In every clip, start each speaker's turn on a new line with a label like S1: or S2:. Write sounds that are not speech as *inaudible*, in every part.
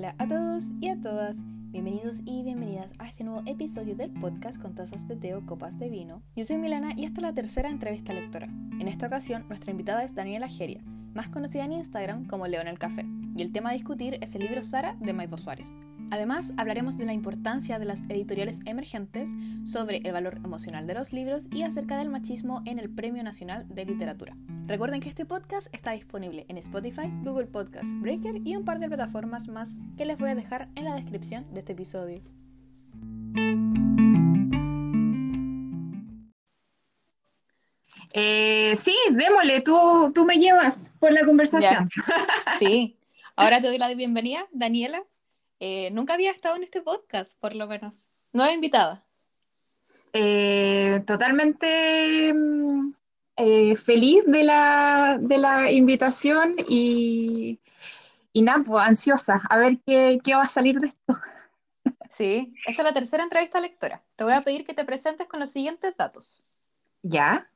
S1: Hola a todos y a todas, bienvenidos y bienvenidas a este nuevo episodio del podcast con tazas de té o copas de vino. Yo soy Milana y esta es la tercera entrevista lectora. En esta ocasión, nuestra invitada es Daniela Geria, más conocida en Instagram como León el Café, y el tema a discutir es el libro Sara de Maipo Suárez. Además, hablaremos de la importancia de las editoriales emergentes, sobre el valor emocional de los libros y acerca del machismo en el Premio Nacional de Literatura. Recuerden que este podcast está disponible en Spotify, Google Podcast, Breaker y un par de plataformas más que les voy a dejar en la descripción de este episodio.
S2: Eh, sí, démosle, tú, tú me llevas por la conversación. *laughs*
S1: Sí, ahora te doy la bienvenida, Daniela. Eh, nunca había estado en este podcast, por lo menos. Nueva invitada.
S2: Eh, totalmente mm, eh, feliz de la, de la invitación y, y nada, pues, ansiosa a ver qué, qué va a salir de esto.
S1: Sí, esta es la tercera entrevista lectora. Te voy a pedir que te presentes con los siguientes datos.
S2: ¿Ya?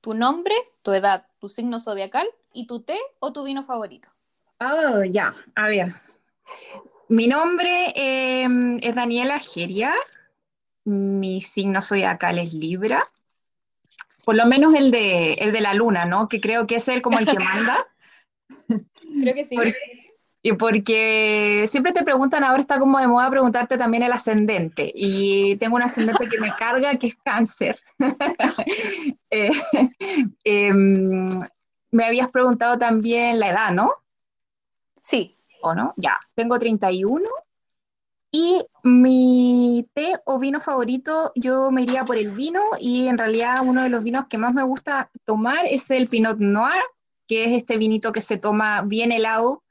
S1: Tu nombre, tu edad, tu signo zodiacal y tu té o tu vino favorito.
S2: Oh, ya, a ver. Mi nombre em, es Daniela Geria. Mi signo zodiacal es Libra. Por lo menos el de, el de la luna, ¿no? Que creo que es él como el que manda. *laughs*
S1: Creo que sí.
S2: Porque- y porque siempre te preguntan, ahora está como de moda preguntarte también el ascendente. Y tengo un ascendente que me carga, que es cáncer. *laughs* Eh, em, me habías preguntado también la edad, ¿no?
S1: Sí.
S2: ¿O no? Ya, tengo 31. Y mi té o vino favorito, yo me iría por el vino y en realidad uno de los vinos que más me gusta tomar es el Pinot Noir, que es este vinito que se toma bien helado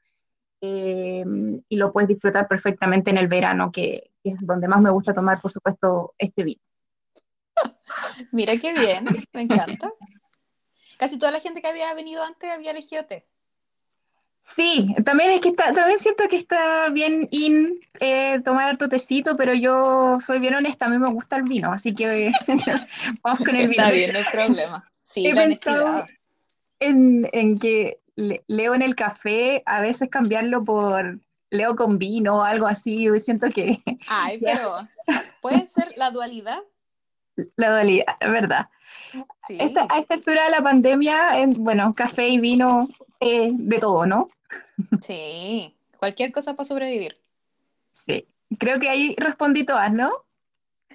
S2: eh, y lo puedes disfrutar perfectamente en el verano, que, que es donde más me gusta tomar, por supuesto, este vino. *laughs*
S1: Mira qué bien, me encanta. Casi toda la gente que había venido antes había elegido té.
S2: Sí, también es que está, también siento que está bien in eh, tomar harto tecito, pero yo soy bien honesta, a mí me gusta el vino, así que *laughs* vamos con
S1: Sí,
S2: el vino.
S1: está bien, no hay problema. Sí,
S2: he pensado en, en que le- leo en el café, a veces cambiarlo por leo con vino o algo así, yo siento que *laughs*
S1: Ay, pero puede ser la dualidad.
S2: la dualidad, es verdad.
S1: Sí.
S2: Esta- a esta altura de la pandemia, en- bueno, café y vino, eh, de todo, ¿no?
S1: Sí, cualquier cosa para sobrevivir.
S2: Sí. Creo que ahí respondí todas, ¿no?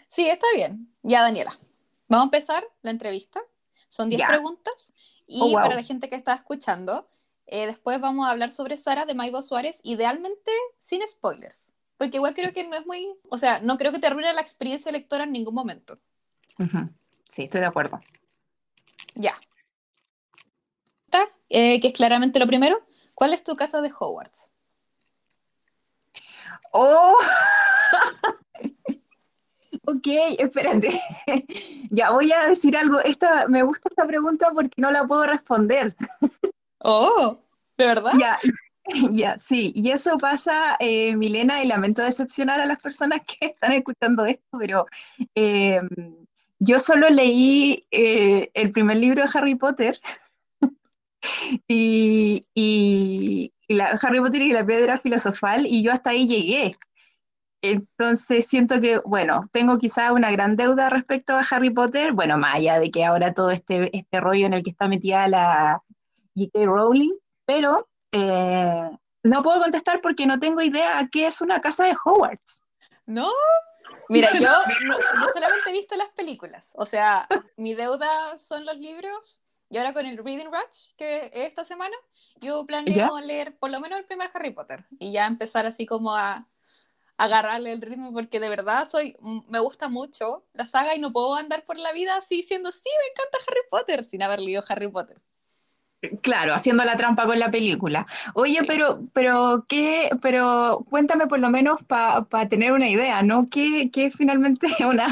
S1: Sí, está bien. Ya, Daniela. Vamos a empezar la entrevista. Son 10
S2: Ya.
S1: preguntas. Y
S2: Oh, wow.
S1: para la gente que está escuchando, eh, después vamos a hablar sobre Sara de Maibo Suárez, idealmente sin spoilers. Porque igual creo que no es muy. O sea, no creo que te arruine la experiencia lectora en ningún momento.
S2: Sí, estoy de acuerdo.
S1: Ya. Eh, que es claramente lo primero. ¿Cuál es tu casa de Hogwarts?
S2: Oh, *laughs* ok, espérate. Ya voy a decir algo. Esta, me gusta esta pregunta porque no la puedo responder.
S1: Oh, ¿de verdad?
S2: Ya, *laughs* ya, sí. Y eso pasa, eh, Milena, y lamento decepcionar a las personas que *laughs* están escuchando esto, pero eh, yo solo leí eh, el primer libro de Harry Potter y, y- y la, Harry Potter y la piedra filosofal, y yo hasta ahí llegué. Entonces siento que, bueno, tengo quizá una gran deuda respecto a Harry Potter, bueno, más allá de que ahora todo este, este rollo en el que está metida la J.K. Rowling, pero eh, no puedo contestar porque no tengo idea a qué es una casa de Hogwarts.
S1: ¿No? Mira, *laughs* yo, no- yo solamente he visto las películas. O sea, mi deuda son los libros. Y ahora con el Reading Rush, que es esta semana, yo planeo leer por lo menos el primer Harry Potter. Y ya empezar así como a, agarrarle el ritmo, porque de verdad soy, me gusta mucho la saga y no puedo andar por la vida así diciendo, sí, me encanta Harry Potter, sin haber leído Harry Potter.
S2: Claro, haciendo la trampa con la película. Oye,
S1: Sí.
S2: pero, pero qué, pero cuéntame por lo menos para tener una idea, ¿no? ¿Qué, qué finalmente es *laughs* una,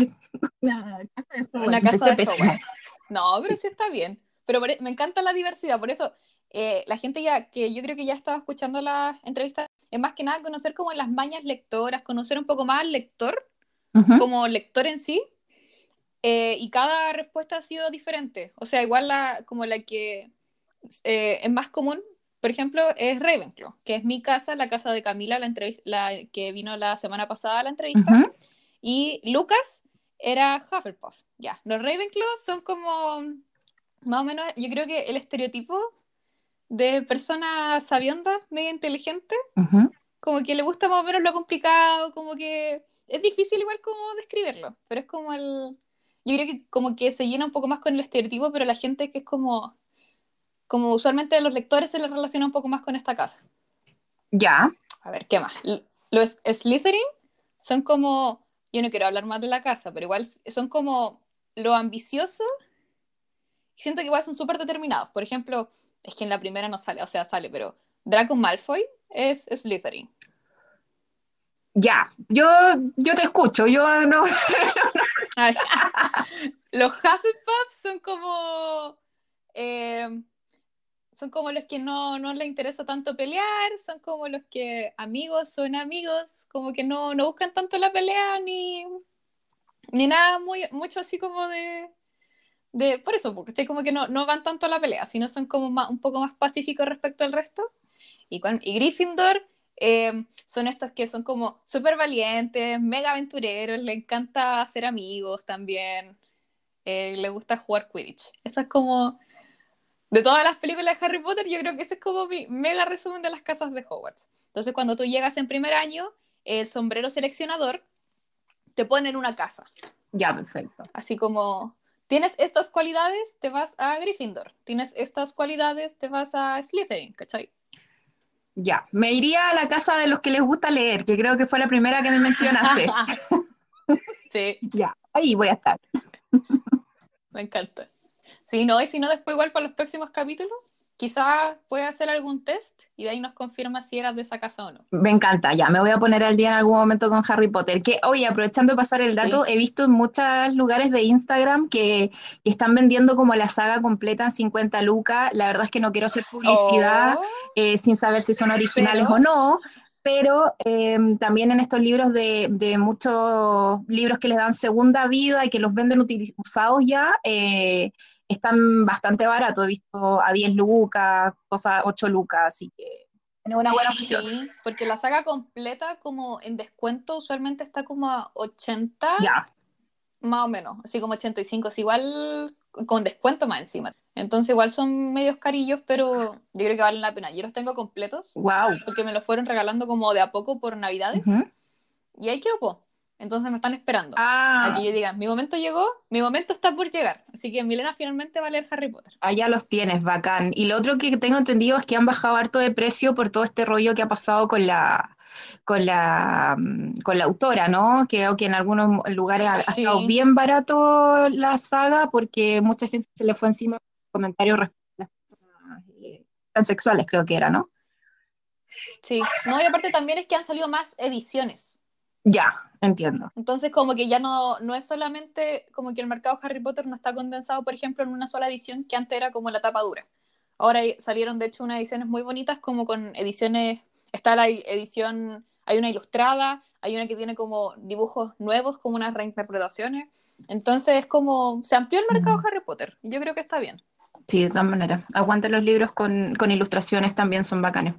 S2: una casa de Hogwarts?
S1: Una casa de. Hogwarts. No, pero sí está bien. Pero me encanta la diversidad, por eso eh, la gente ya, que yo creo que ya estaba escuchando la entrevista, es más que nada conocer como las mañas lectoras, conocer un poco más al lector,
S2: Ujú.
S1: como lector en sí, eh, y cada respuesta ha sido diferente. O sea, igual la, como la que eh, es más común por ejemplo, es Ravenclaw, que es mi casa, la casa de Camila, la, la que vino la semana pasada a la entrevista. Y Lucas era Hufflepuff. Ya, los Ravenclaw son como, más o menos, yo creo que el estereotipo de persona sabionda, medio inteligente, como que le gusta más o menos lo complicado, como que es difícil igual como describirlo, pero es como el... Yo creo que como que se llena un poco más con el estereotipo, pero la gente que es como como usualmente los lectores se les relaciona un poco más con esta casa.
S2: Ya.
S1: A ver, ¿qué más? Los Slytherin son como, yo no quiero hablar más de la casa, pero igual son como lo ambicioso. Siento que igual son súper determinados. Por ejemplo, es que en la primera no sale, o sea, sale, pero Draco Malfoy es Slytherin.
S2: Ya, yo, yo te escucho, yo no. *laughs* *laughs*
S1: los Hufflepuff son como eh, son como los que no, no les interesa tanto pelear, son como los que amigos son amigos, como que no, no buscan tanto la pelea ni, ni nada muy, mucho así como de, de por eso, porque como que no, no van tanto a la pelea, sino son como un poco más pacíficos respecto al resto. Y, y Gryffindor eh, son estos que son como súper valientes, mega aventureros, le encanta hacer amigos también, eh, le gusta jugar Quidditch. Esa es como de todas las películas de Harry Potter, yo creo que ese es como mi mega resumen de las casas de Hogwarts. Entonces, cuando tú llegas en primer año, el sombrero seleccionador te pone en una casa.
S2: Ya, perfecto.
S1: Así como, tienes estas cualidades, te vas a Gryffindor. Tienes estas cualidades, te vas a Slytherin, ¿cachai?
S2: Ya, me iría a la casa de los que les gusta leer, que creo que fue la primera que me mencionaste. *laughs*
S1: sí.
S2: Ya, ahí voy a estar. *laughs*
S1: me encanta. Sí, no, y si no, después igual para los próximos capítulos, quizás pueda hacer algún test y de ahí nos confirma si eras de esa casa o no.
S2: Me encanta, ya, me voy a poner al día en algún momento con Harry Potter. Que, oye, aprovechando de pasar el dato, he visto en muchos lugares de Instagram que están vendiendo como la saga completa en 50 lucas. La verdad es que no quiero hacer publicidad oh. eh, sin saber si son originales o no, pero em, también en estos libros de, muchos libros que les dan segunda vida y que los venden usados ya, eh, están bastante baratos, he visto a 10 lucas, cosas 8 lucas, así que tiene una buena opción.
S1: Sí, porque la saga completa como en descuento usualmente está como a 80.
S2: Ya.
S1: Más o menos, así como 85, es igual con descuento más encima. Entonces igual son medios carillos, pero yo creo que valen la pena. Yo los tengo completos.
S2: Wow.
S1: Porque me los fueron regalando como de a poco por Navidades. Y ahí quedó, entonces me están esperando.
S2: Ah.
S1: A que yo diga, mi momento llegó, mi momento está por llegar. Así que Milena finalmente va a leer Harry Potter.
S2: Ah, ya los tienes, bacán. Y lo otro que tengo entendido es que han bajado harto de precio por todo este rollo que ha pasado con la con la mm, con la autora, ¿no? Creo que en algunos lugares ha, estado bien barato la saga porque mucha gente se le fue encima comentarios respecto a las personas eh, transexuales, creo que era, ¿no?
S1: Sí, no, y aparte también es que han salido más ediciones.
S2: Ya, entiendo.
S1: Entonces, como que ya no, no es solamente como que el mercado Harry Potter no está condensado, por ejemplo, en una sola edición que antes era como la tapa dura. Ahora salieron, de hecho, unas ediciones muy bonitas, como con ediciones. Está la edición, hay una ilustrada, hay una que tiene como dibujos nuevos, como unas reinterpretaciones. Entonces, es como. Se amplió el mercado mm. Harry Potter. Yo creo que está bien.
S2: Sí, de todas maneras. Aguante los libros con, con ilustraciones también son bacanes.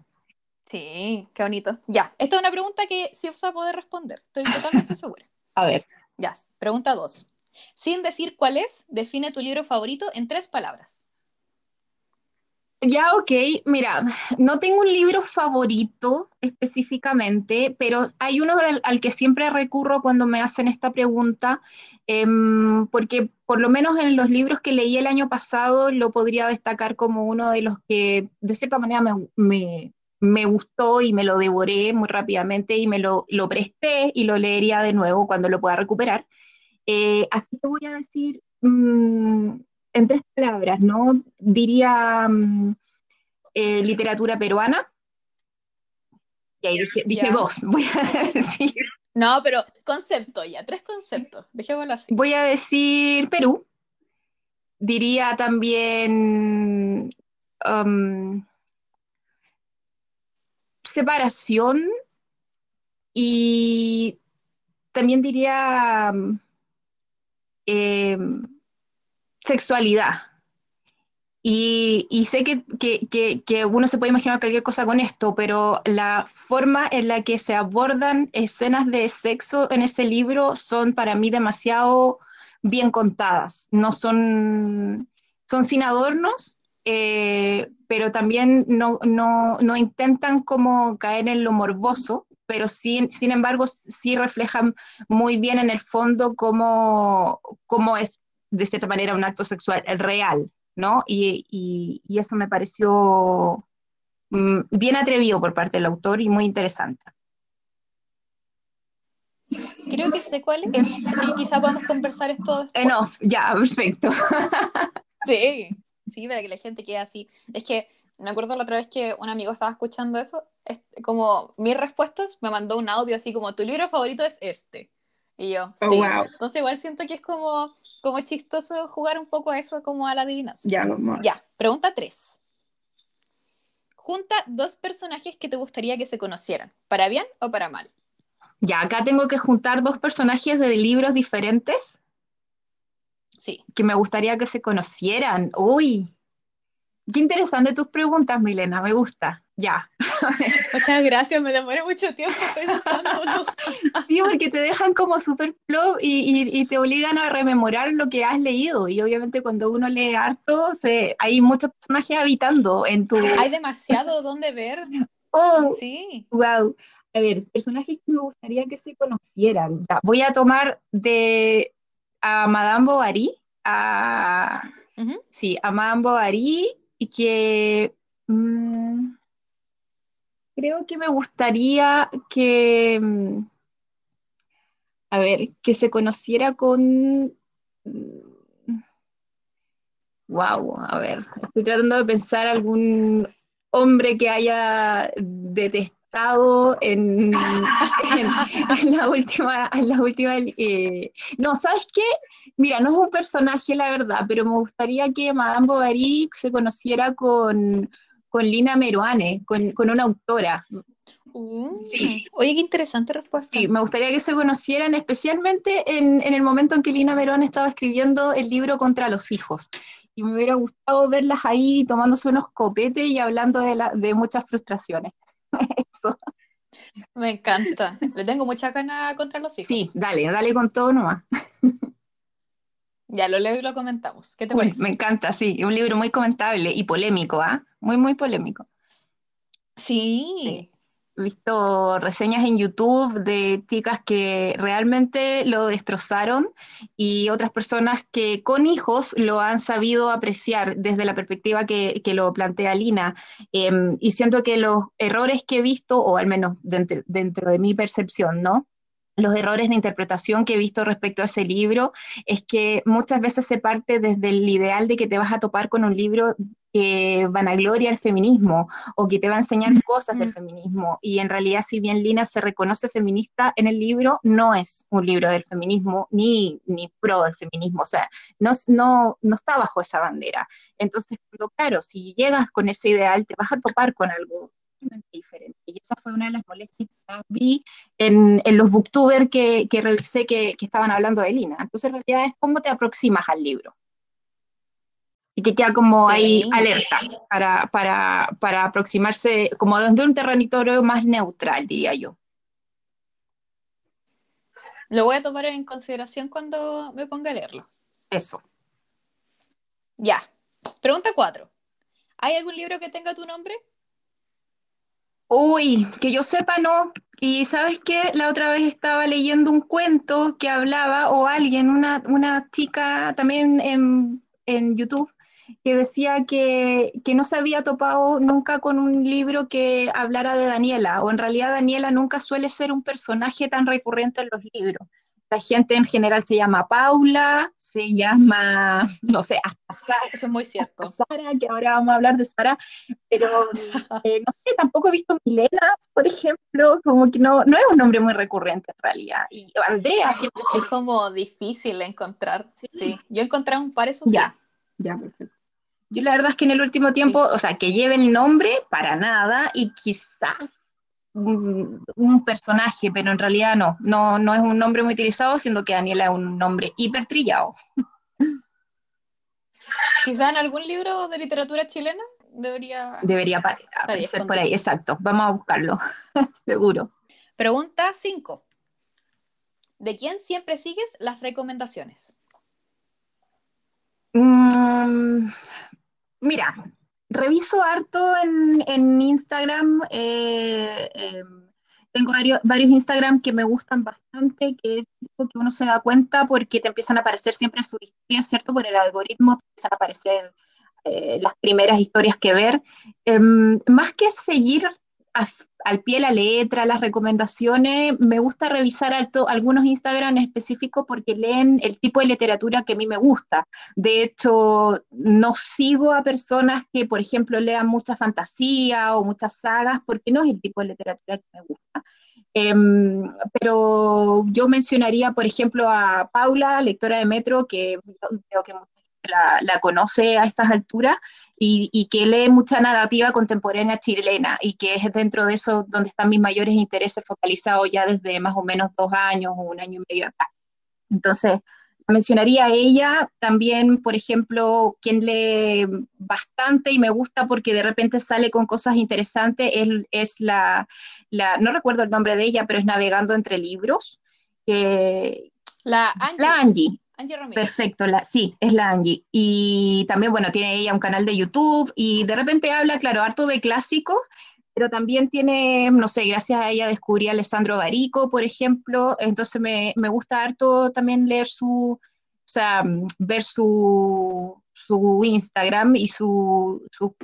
S1: Sí, qué bonito. Ya, esta es una pregunta que sí vas a poder responder, estoy totalmente *laughs* segura.
S2: A ver.
S1: Ya, pregunta dos. Sin decir cuál es, define tu libro favorito en tres palabras.
S2: Ya, ok, mira, no tengo un libro favorito específicamente, pero hay uno al, que siempre recurro cuando me hacen esta pregunta, em, porque por lo menos en los libros que leí el año pasado lo podría destacar como uno de los que de cierta manera me, me gustó y me lo devoré muy rápidamente y me lo, lo presté y lo leería de nuevo cuando lo pueda recuperar. Eh, así que voy a decir mm, en tres palabras, ¿no? Diría mm, eh, literatura peruana. Y ahí dije, dos, *laughs* voy a decir.
S1: No, pero concepto ya, tres conceptos, dejémoslo así.
S2: Voy a decir Perú. Diría también um, separación y también diría mm, em, sexualidad. Y, sé que, que, uno se puede imaginar cualquier cosa con esto, pero la forma en la que se abordan escenas de sexo en ese libro son para mí demasiado bien contadas. No son, son sin adornos, eh, pero también no, no, no, intentan como caer en lo morboso, pero sin, sin embargo sí reflejan muy bien en el fondo cómo, cómo es de cierta manera un acto sexual real, ¿no? Y, eso me pareció mm, bien atrevido por parte del autor y muy interesante.
S1: Creo que sé cuál es. Sí, quizá podamos conversar esto
S2: después. no, ya, *laughs* perfecto.
S1: sí, sí, para que la gente quede así. Es que me acuerdo la otra vez que un amigo estaba escuchando eso, como mis respuestas, me mandó un audio así como, tu libro favorito es este. Y yo, oh, sí. Entonces igual siento que es como, como chistoso jugar un poco a eso como a la adivinanza.
S2: Ya, vamos.
S1: Ya, pregunta 3. Junta dos personajes que te gustaría que se conocieran, para bien o para mal.
S2: Ya, acá tengo que juntar dos personajes de libros diferentes.
S1: Sí.
S2: Que me gustaría que se conocieran. Uy, qué interesante tus preguntas, Milena, me gusta. Ya. *laughs*
S1: Muchas gracias, me demoré mucho tiempo pensándolo. *laughs*
S2: Sí, porque te dejan como super flow y, te obligan a rememorar lo que has leído. Y obviamente cuando uno lee harto, se, hay muchos personajes habitando en tu...
S1: Hay demasiado donde ver. *laughs*
S2: Oh, sí. Wow. A ver, personajes que me gustaría que se conocieran. voy a tomar de a Madame Bovary, a... Sí, a Madame Bovary, y que... Mm, creo que me gustaría que, mm, a ver, que se conociera con... Wow, mm, a ver, estoy tratando de pensar algún hombre que haya detestado en, la última, en la última eh, no, ¿sabes qué? Mira, no es un personaje, la verdad, pero me gustaría que Madame Bovary se conociera con con Lina Meruane, con, una autora.
S1: Uh, sí. Oye, qué interesante respuesta.
S2: Sí, me gustaría que se conocieran especialmente en, el momento en que Lina Meruane estaba escribiendo el libro Contra los hijos. Y me hubiera gustado verlas ahí tomándose unos copetes y hablando de, de muchas frustraciones. Eso.
S1: Me encanta. Le tengo mucha ganas contra los hijos.
S2: Sí, dale, dale con todo nomás.
S1: Ya lo leo y lo comentamos. ¿Qué te parece?
S2: Me encanta, sí. Un libro muy comentable y polémico, ¿ah? Muy, muy polémico.
S1: Sí.
S2: Visto reseñas en YouTube de chicas que realmente lo destrozaron y otras personas que con hijos lo han sabido apreciar desde la perspectiva que, lo plantea Lina. Em, y siento que los errores que he visto, o al menos dentro, dentro de mi percepción, ¿no? los errores de interpretación que he visto respecto a ese libro es que muchas veces se parte desde el ideal de que te vas a topar con un libro vanagloria el feminismo o que te va a enseñar cosas del feminismo. Y en realidad, si bien Lina se reconoce feminista en el libro, no es un libro del feminismo ni, ni pro del feminismo. O sea, no, no, no está bajo esa bandera. Entonces, claro, si llegas con ese ideal, te vas a topar con algo diferente. Y esa fue una de las molestias que vi en, en los booktubers que, que revisé que, que, estaban hablando de Lina. Entonces, en realidad es cómo te aproximas al libro. Y que queda como ahí alerta para, para, para aproximarse como desde un territorio más neutral, diría yo.
S1: Lo voy a tomar en consideración cuando me ponga a leerlo.
S2: Eso.
S1: Ya. Pregunta cuatro. ¿Hay algún libro que tenga tu nombre?
S2: Uy, que yo sepa no. Y sabes qué, la otra vez estaba leyendo un cuento que hablaba, o alguien, una, una chica también en, en YouTube, que decía que, que, no se había topado nunca con un libro que hablara de Daniela, o en realidad Daniela nunca suele ser un personaje tan recurrente en los libros la gente en general se llama Paula, se llama, *laughs* no sé, hasta Sara.
S1: Eso es muy cierto.
S2: Sara, que ahora vamos a hablar de Sara, pero *laughs* eh, no sé, tampoco he visto Milena, por ejemplo, como que no, no es un nombre muy recurrente en realidad. Y Andrea siempre
S1: Es como difícil encontrar, sí. Yo encontré un par, eso
S2: Ya, ya, perfecto. Yo la verdad es que en el último tiempo, o sea, que lleve el nombre, para nada, y quizás un, personaje, pero en realidad no, no, no es un nombre muy utilizado, siendo que Daniela es un nombre hipertrillado. *laughs*
S1: Quizá en algún libro de literatura chilena debería...
S2: Debería aparecer por ahí, exacto. Vamos a buscarlo, *laughs* seguro.
S1: Pregunta 5. ¿De quién siempre sigues las recomendaciones?
S2: Mm, mira, reviso harto en, Instagram. Eh, em, tengo varios, varios Instagram que me gustan bastante, que que uno se da cuenta porque te empiezan a aparecer siempre sus historias, ¿cierto? Por el algoritmo te empiezan a aparecer eh, las primeras historias que ver. Em, más que seguir al pie la letra, las recomendaciones, me gusta revisar alto, algunos Instagram específicos porque leen el tipo de literatura que a mí me gusta. De hecho, no sigo a personas que, por ejemplo, lean mucha fantasía o muchas sagas porque no es el tipo de literatura que me gusta. Em, pero yo mencionaría, por ejemplo, a Paula, lectora de Metro, que creo que la, la, conoce a estas alturas y, y, que lee mucha narrativa contemporánea chilena y que es dentro de eso donde están mis mayores intereses focalizados ya desde más o menos dos años o un año y medio atrás. Entonces, mencionaría a ella, también, por ejemplo, quien lee bastante y me gusta porque de repente sale con cosas interesantes, es, es la, la, no recuerdo el nombre de ella, pero es Navegando entre Libros.
S1: la Angie.
S2: La Angie, Perfecto, sí, es la Angie. Y también, bueno, tiene ella un canal de YouTube y de repente habla, claro, harto de clásicos, pero también tiene, no sé, gracias a ella descubrí a Alessandro Barico, por ejemplo, entonces me, me gusta harto también leer su, o sea, ver su, su Instagram y su, su,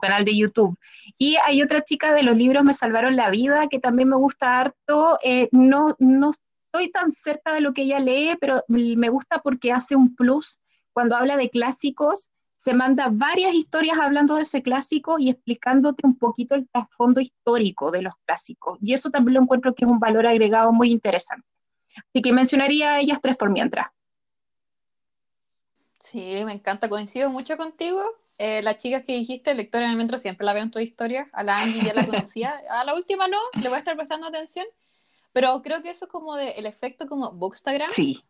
S2: canal de YouTube. Y hay otra chica de los libros Me Salvaron la Vida que también me gusta harto, eh, no, no estoy tan cerca de lo que ella lee, pero me gusta porque hace un plus cuando habla de clásicos. Se manda varias historias hablando de ese clásico y explicándote un poquito el trasfondo histórico de los clásicos. Y eso también lo encuentro que es un valor agregado muy interesante. Así que mencionaría a ellas tres por mientras.
S1: Sí, me encanta, coincido mucho contigo. Eh, las chicas que dijiste, lectora de Metro, siempre la veo en tu historia. A la Angie ya la conocía. A la última no, le voy a estar prestando atención. Pero creo que eso es como de, el efecto como Bookstagram.
S2: Sí.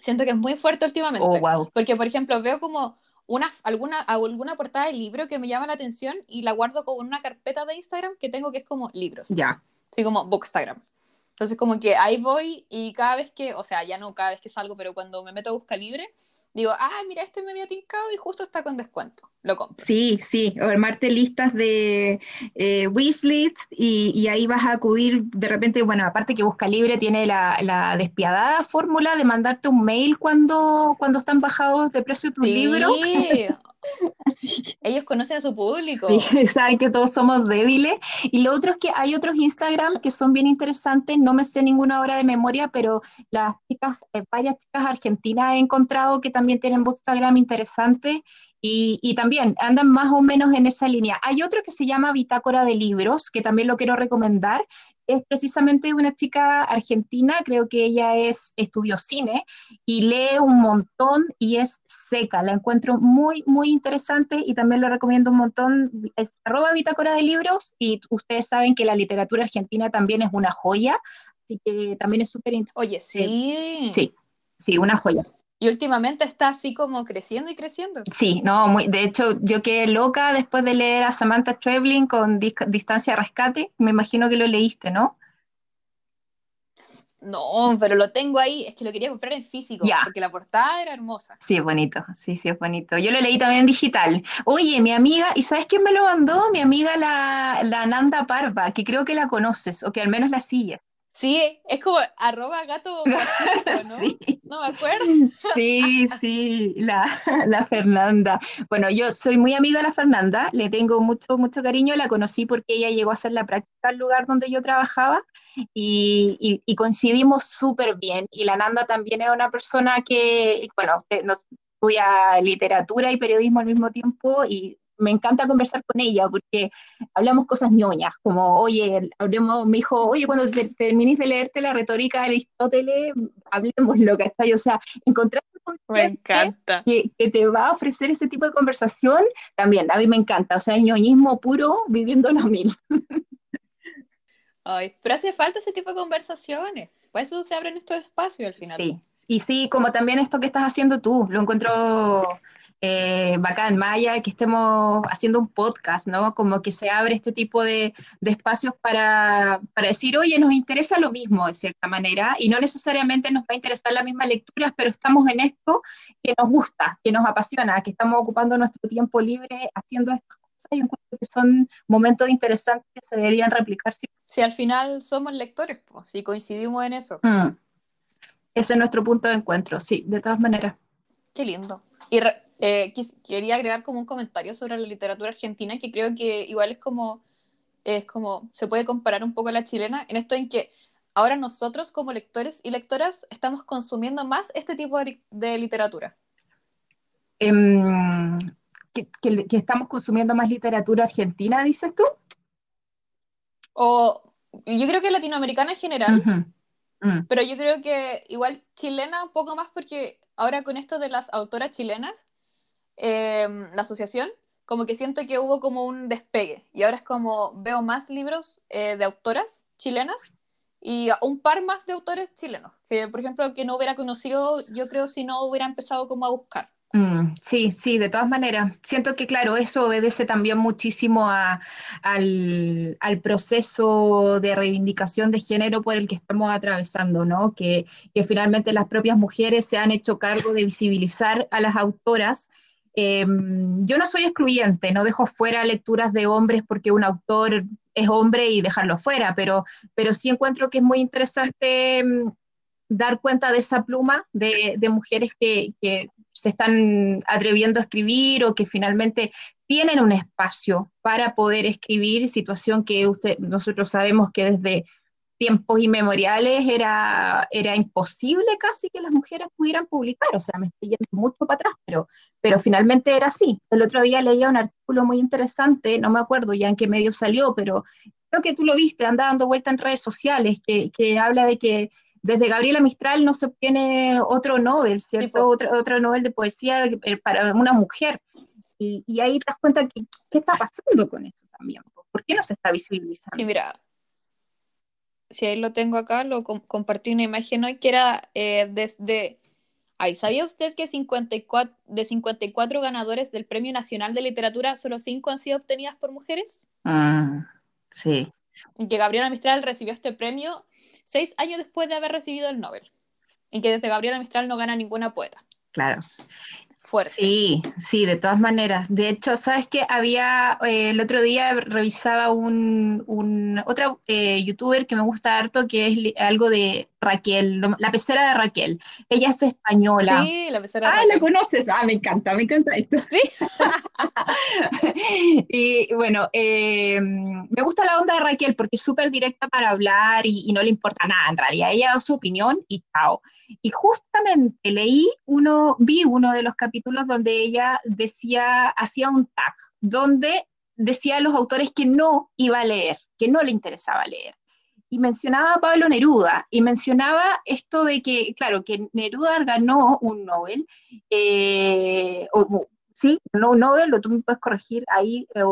S1: Siento que es muy fuerte últimamente.
S2: Oh, wow.
S1: Porque, por ejemplo, veo como una, alguna, alguna portada de libro que me llama la atención y la guardo como en una carpeta de Instagram que tengo que es como libros.
S2: Ya.
S1: Sí, como Bookstagram. Entonces, como que ahí voy y cada vez que, o sea, ya no cada vez que salgo, pero cuando me meto a buscar libre, digo, ah, mira, este me había tincado y justo está con descuento, lo compro.
S2: Sí, sí, o armarte listas de eh, wishlist y, y, ahí vas a acudir de repente, bueno, aparte que Busca Libre tiene la, la despiadada fórmula de mandarte un mail cuando, cuando están bajados de precio tus sí. libros. *laughs*
S1: Ellos conocen a su público.
S2: Sí, *laughs* saben que todos somos débiles. Y lo otro es que hay otros Instagram que son bien interesantes. No me sé ninguna hora de memoria, pero las chicas, eh, varias chicas argentinas he encontrado que también tienen Instagram interesante y, y, también andan más o menos en esa línea. Hay otro que se llama Bitácora de Libros, que también lo quiero recomendar. Es precisamente una chica argentina, creo que ella es estudió cine y lee un montón y es seca. La encuentro muy, muy interesante y también lo recomiendo un montón. Es arroba Bitácora de Libros y ustedes saben que la literatura argentina también es una joya, así que también es súper interesante.
S1: Oye, sí.
S2: Sí, sí, una joya.
S1: Y últimamente está así como creciendo y creciendo.
S2: Sí, no, muy, de hecho yo quedé loca después de leer a Samantha Schweblin con Distancia Rescate, me imagino que lo leíste, ¿no?
S1: No, pero lo tengo ahí, es que lo quería comprar en físico, porque la portada era hermosa.
S2: Sí, es bonito, sí, sí, es bonito. Yo lo leí también en digital. Oye, mi amiga, ¿y sabes quién me lo mandó? Mi amiga la, la Nanda Parva, que creo que la conoces, o que al menos la sigues.
S1: Sí, es como arroba gato *laughs* ¿no?
S2: Sí.
S1: No me acuerdo.
S2: Sí, sí, la, *laughs* la Fernanda. Bueno, yo soy muy amiga de la Fernanda, le tengo mucho, mucho cariño, la conocí porque ella llegó a hacer la práctica al lugar donde yo trabajaba y, y- y coincidimos súper bien. Y la Nanda también es una persona que, bueno, que nos estudia literatura y periodismo al mismo tiempo y me encanta conversar con ella porque hablamos cosas ñoñas, como, oye, hablemos, me dijo, oye, cuando te, termines de leerte la retórica de Aristóteles, hablemoslo, ¿cachai? O sea, encontrar un
S1: Me encanta.
S2: que, que te va a ofrecer ese tipo de conversación, también, a mí me encanta, o sea, el ñoñismo puro viviendo los mil.
S1: Ay, pero hace falta ese tipo de conversaciones. Por eso se abren estos espacios al final.
S2: Sí, y sí, como también esto que estás haciendo tú, lo encuentro, eh, bacán, Maya, que estemos haciendo un podcast, ¿no? Como que se abre este tipo de, espacios para, decir, oye, nos interesa lo mismo de cierta manera y no necesariamente nos va a interesar las mismas lecturas, pero estamos en esto que nos gusta, que nos apasiona, que estamos ocupando nuestro tiempo libre haciendo estas cosas y encuentro que son momentos interesantes que se deberían replicar.
S1: Si al final somos lectores, pues, si coincidimos en eso.
S2: Mm. Ese es nuestro punto de encuentro, sí, de todas maneras.
S1: Qué lindo. Y eh, quería agregar como un comentario sobre la literatura argentina que creo que igual es como, es como, se puede comparar un poco a la chilena en esto en que ahora nosotros como lectores y lectoras estamos consumiendo más este tipo de, literatura.
S2: Em, ¿que, estamos consumiendo más literatura argentina, dices tú?
S1: O yo creo que latinoamericana en general, mm. pero yo creo que igual chilena un poco más porque ahora con esto de las autoras chilenas, Em, la asociación, como que siento que hubo como un despegue y ahora es como veo más libros eh, de autoras chilenas y un par más de autores chilenos, que por ejemplo que no hubiera conocido yo creo si no hubiera empezado como a buscar.
S2: Mm, sí, sí, de todas maneras. Siento que, claro, eso obedece también muchísimo al, al, proceso de reivindicación de género por el que estamos atravesando, ¿no? Que, que finalmente las propias mujeres se han hecho cargo de visibilizar a las autoras Em, yo no soy excluyente, no dejo fuera lecturas de hombres porque un autor es hombre y dejarlo fuera, pero, pero sí encuentro que es muy interesante em, dar cuenta de esa pluma de, mujeres que, se están atreviendo a escribir o que finalmente tienen un espacio para poder escribir, situación que usted, nosotros sabemos que desde tiempos inmemoriales era, era imposible casi que las mujeres pudieran publicar, o sea, me estoy yendo mucho para atrás, pero, pero finalmente era así. El otro día leía un artículo muy interesante, no me acuerdo ya en qué medio salió, pero creo que tú lo viste, anda dando vuelta en redes sociales, que, que habla de que desde Gabriela Mistral no se obtiene otro Nobel, ¿cierto? Otro, otro Nobel de poesía eh, para una mujer. Y, y ahí te das cuenta que, qué está pasando con eso también. ¿Por qué no se está visibilizando?
S1: Sí, mira, si ahí lo tengo acá, lo compartí una imagen hoy que era eh, desde... Ay, ¿sabía usted que 54, de 54 ganadores del Premio Nacional de Literatura, solo 5 han sido obtenidas por mujeres?
S2: Ah, sí.
S1: Y que Gabriela Mistral recibió este premio seis años después de haber recibido el Nobel. Y que desde Gabriela Mistral no gana ninguna poeta.
S2: Claro. Sí, sí, de todas maneras. De hecho, sabes que había, eh, el otro día revisaba un, un otra eh, youtuber que me gusta harto, que es algo de Raquel, la pecera de Raquel. Ella es española.
S1: Sí, la pecera de
S2: Ah, la conoces. Ah, me encanta, me encanta esto.
S1: Sí. *laughs*
S2: y bueno, eh, me gusta la onda de Raquel porque es súper directa para hablar y, y, no le importa nada en realidad. Ella da su opinión y chao. Y justamente leí uno, vi uno de los capítulos donde ella decía, hacía un tag, donde decía a los autores que no iba a leer, que no le interesaba leer. Y mencionaba a Pablo Neruda, y mencionaba esto de que, claro, que Neruda ganó un Nobel, eh, o, sí, ganó un Nobel, o tú me puedes corregir ahí, eh,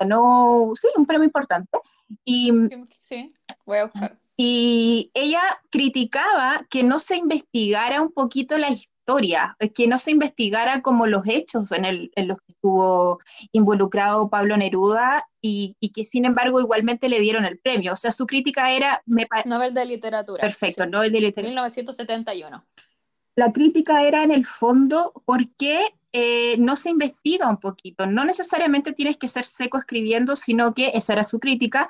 S2: ganó, sí, un premio importante. Y,
S1: sí, voy a buscar.
S2: Y ella criticaba que no se investigara un poquito la historia que no se investigara como los hechos en, los que estuvo involucrado Pablo Neruda y, que sin embargo igualmente le dieron el premio. O sea, su crítica era...
S1: Nobel de Literatura.
S2: Perfecto, Nobel de Literatura.
S1: 1971.
S2: La crítica era en el fondo por qué eh, no se investiga un poquito. No necesariamente tienes que ser seco escribiendo, sino que esa era su crítica,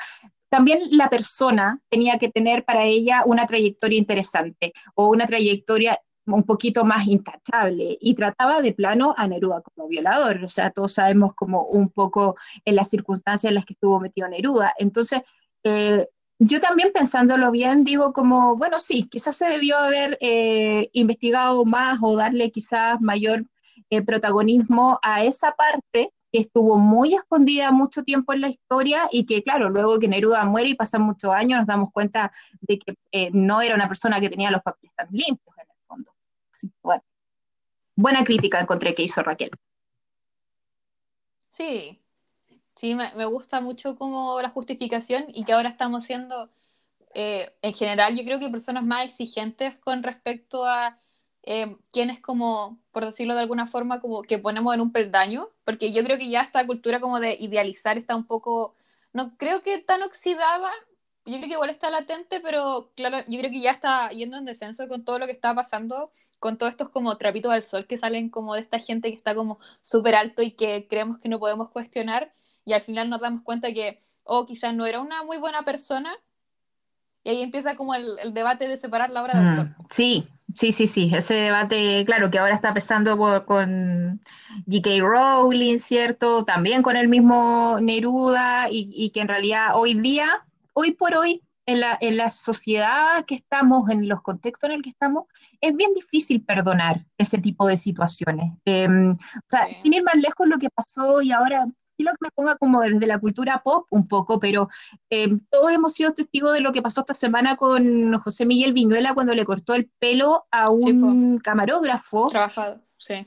S2: también la persona tenía que tener para ella una trayectoria interesante o una trayectoria un poquito más intachable y trataba de plano a Neruda como violador, o sea, todos sabemos como un poco en las circunstancias en las que estuvo metido Neruda. Entonces, eh, yo también pensándolo bien, digo como, bueno, sí, quizás se debió haber eh, investigado más o darle quizás mayor eh, protagonismo a esa parte que estuvo muy escondida mucho tiempo en la historia y que, claro, luego que Neruda muere y pasan muchos años, nos damos cuenta de que no era una persona que tenía los papeles tan limpios bueno, buena crítica encontré que hizo Raquel.
S1: Sí, sí, me, gusta mucho como la justificación y que ahora estamos siendo, eh, en general, yo creo que personas más exigentes con respecto a eh, quién es como, por decirlo de alguna forma, como que ponemos en un peldaño, porque yo creo que ya esta cultura como de idealizar está un poco, no creo que tan oxidada, yo creo que igual está latente, pero claro, yo creo que ya está yendo en descenso con todo lo que está pasando, con todos estos como trapitos al sol que salen como de esta gente que está como súper alto y que creemos que no podemos cuestionar, y al final nos damos cuenta que, oh, quizás no era una muy buena persona, y ahí empieza como el, el debate de separar la obra del
S2: Mm,
S1: autor.
S2: sí, sí, sí, sí, ese debate, claro, que ahora está empezando por- con J.K. Rowling, ¿cierto? También con el mismo Neruda y, y que en realidad hoy día, hoy por hoy, en la, en la sociedad que estamos, en los contextos en el que estamos, es bien difícil perdonar ese tipo de situaciones. Eh, o sea,
S1: Sí.
S2: sin ir más lejos lo que pasó y ahora, quiero que me ponga como desde la cultura pop un poco, pero eh, todos hemos sido testigos de lo que pasó esta semana con José Miguel Viñuela cuando le cortó el pelo a
S1: Sí,
S2: un camarógrafo
S1: Trabajado, sí.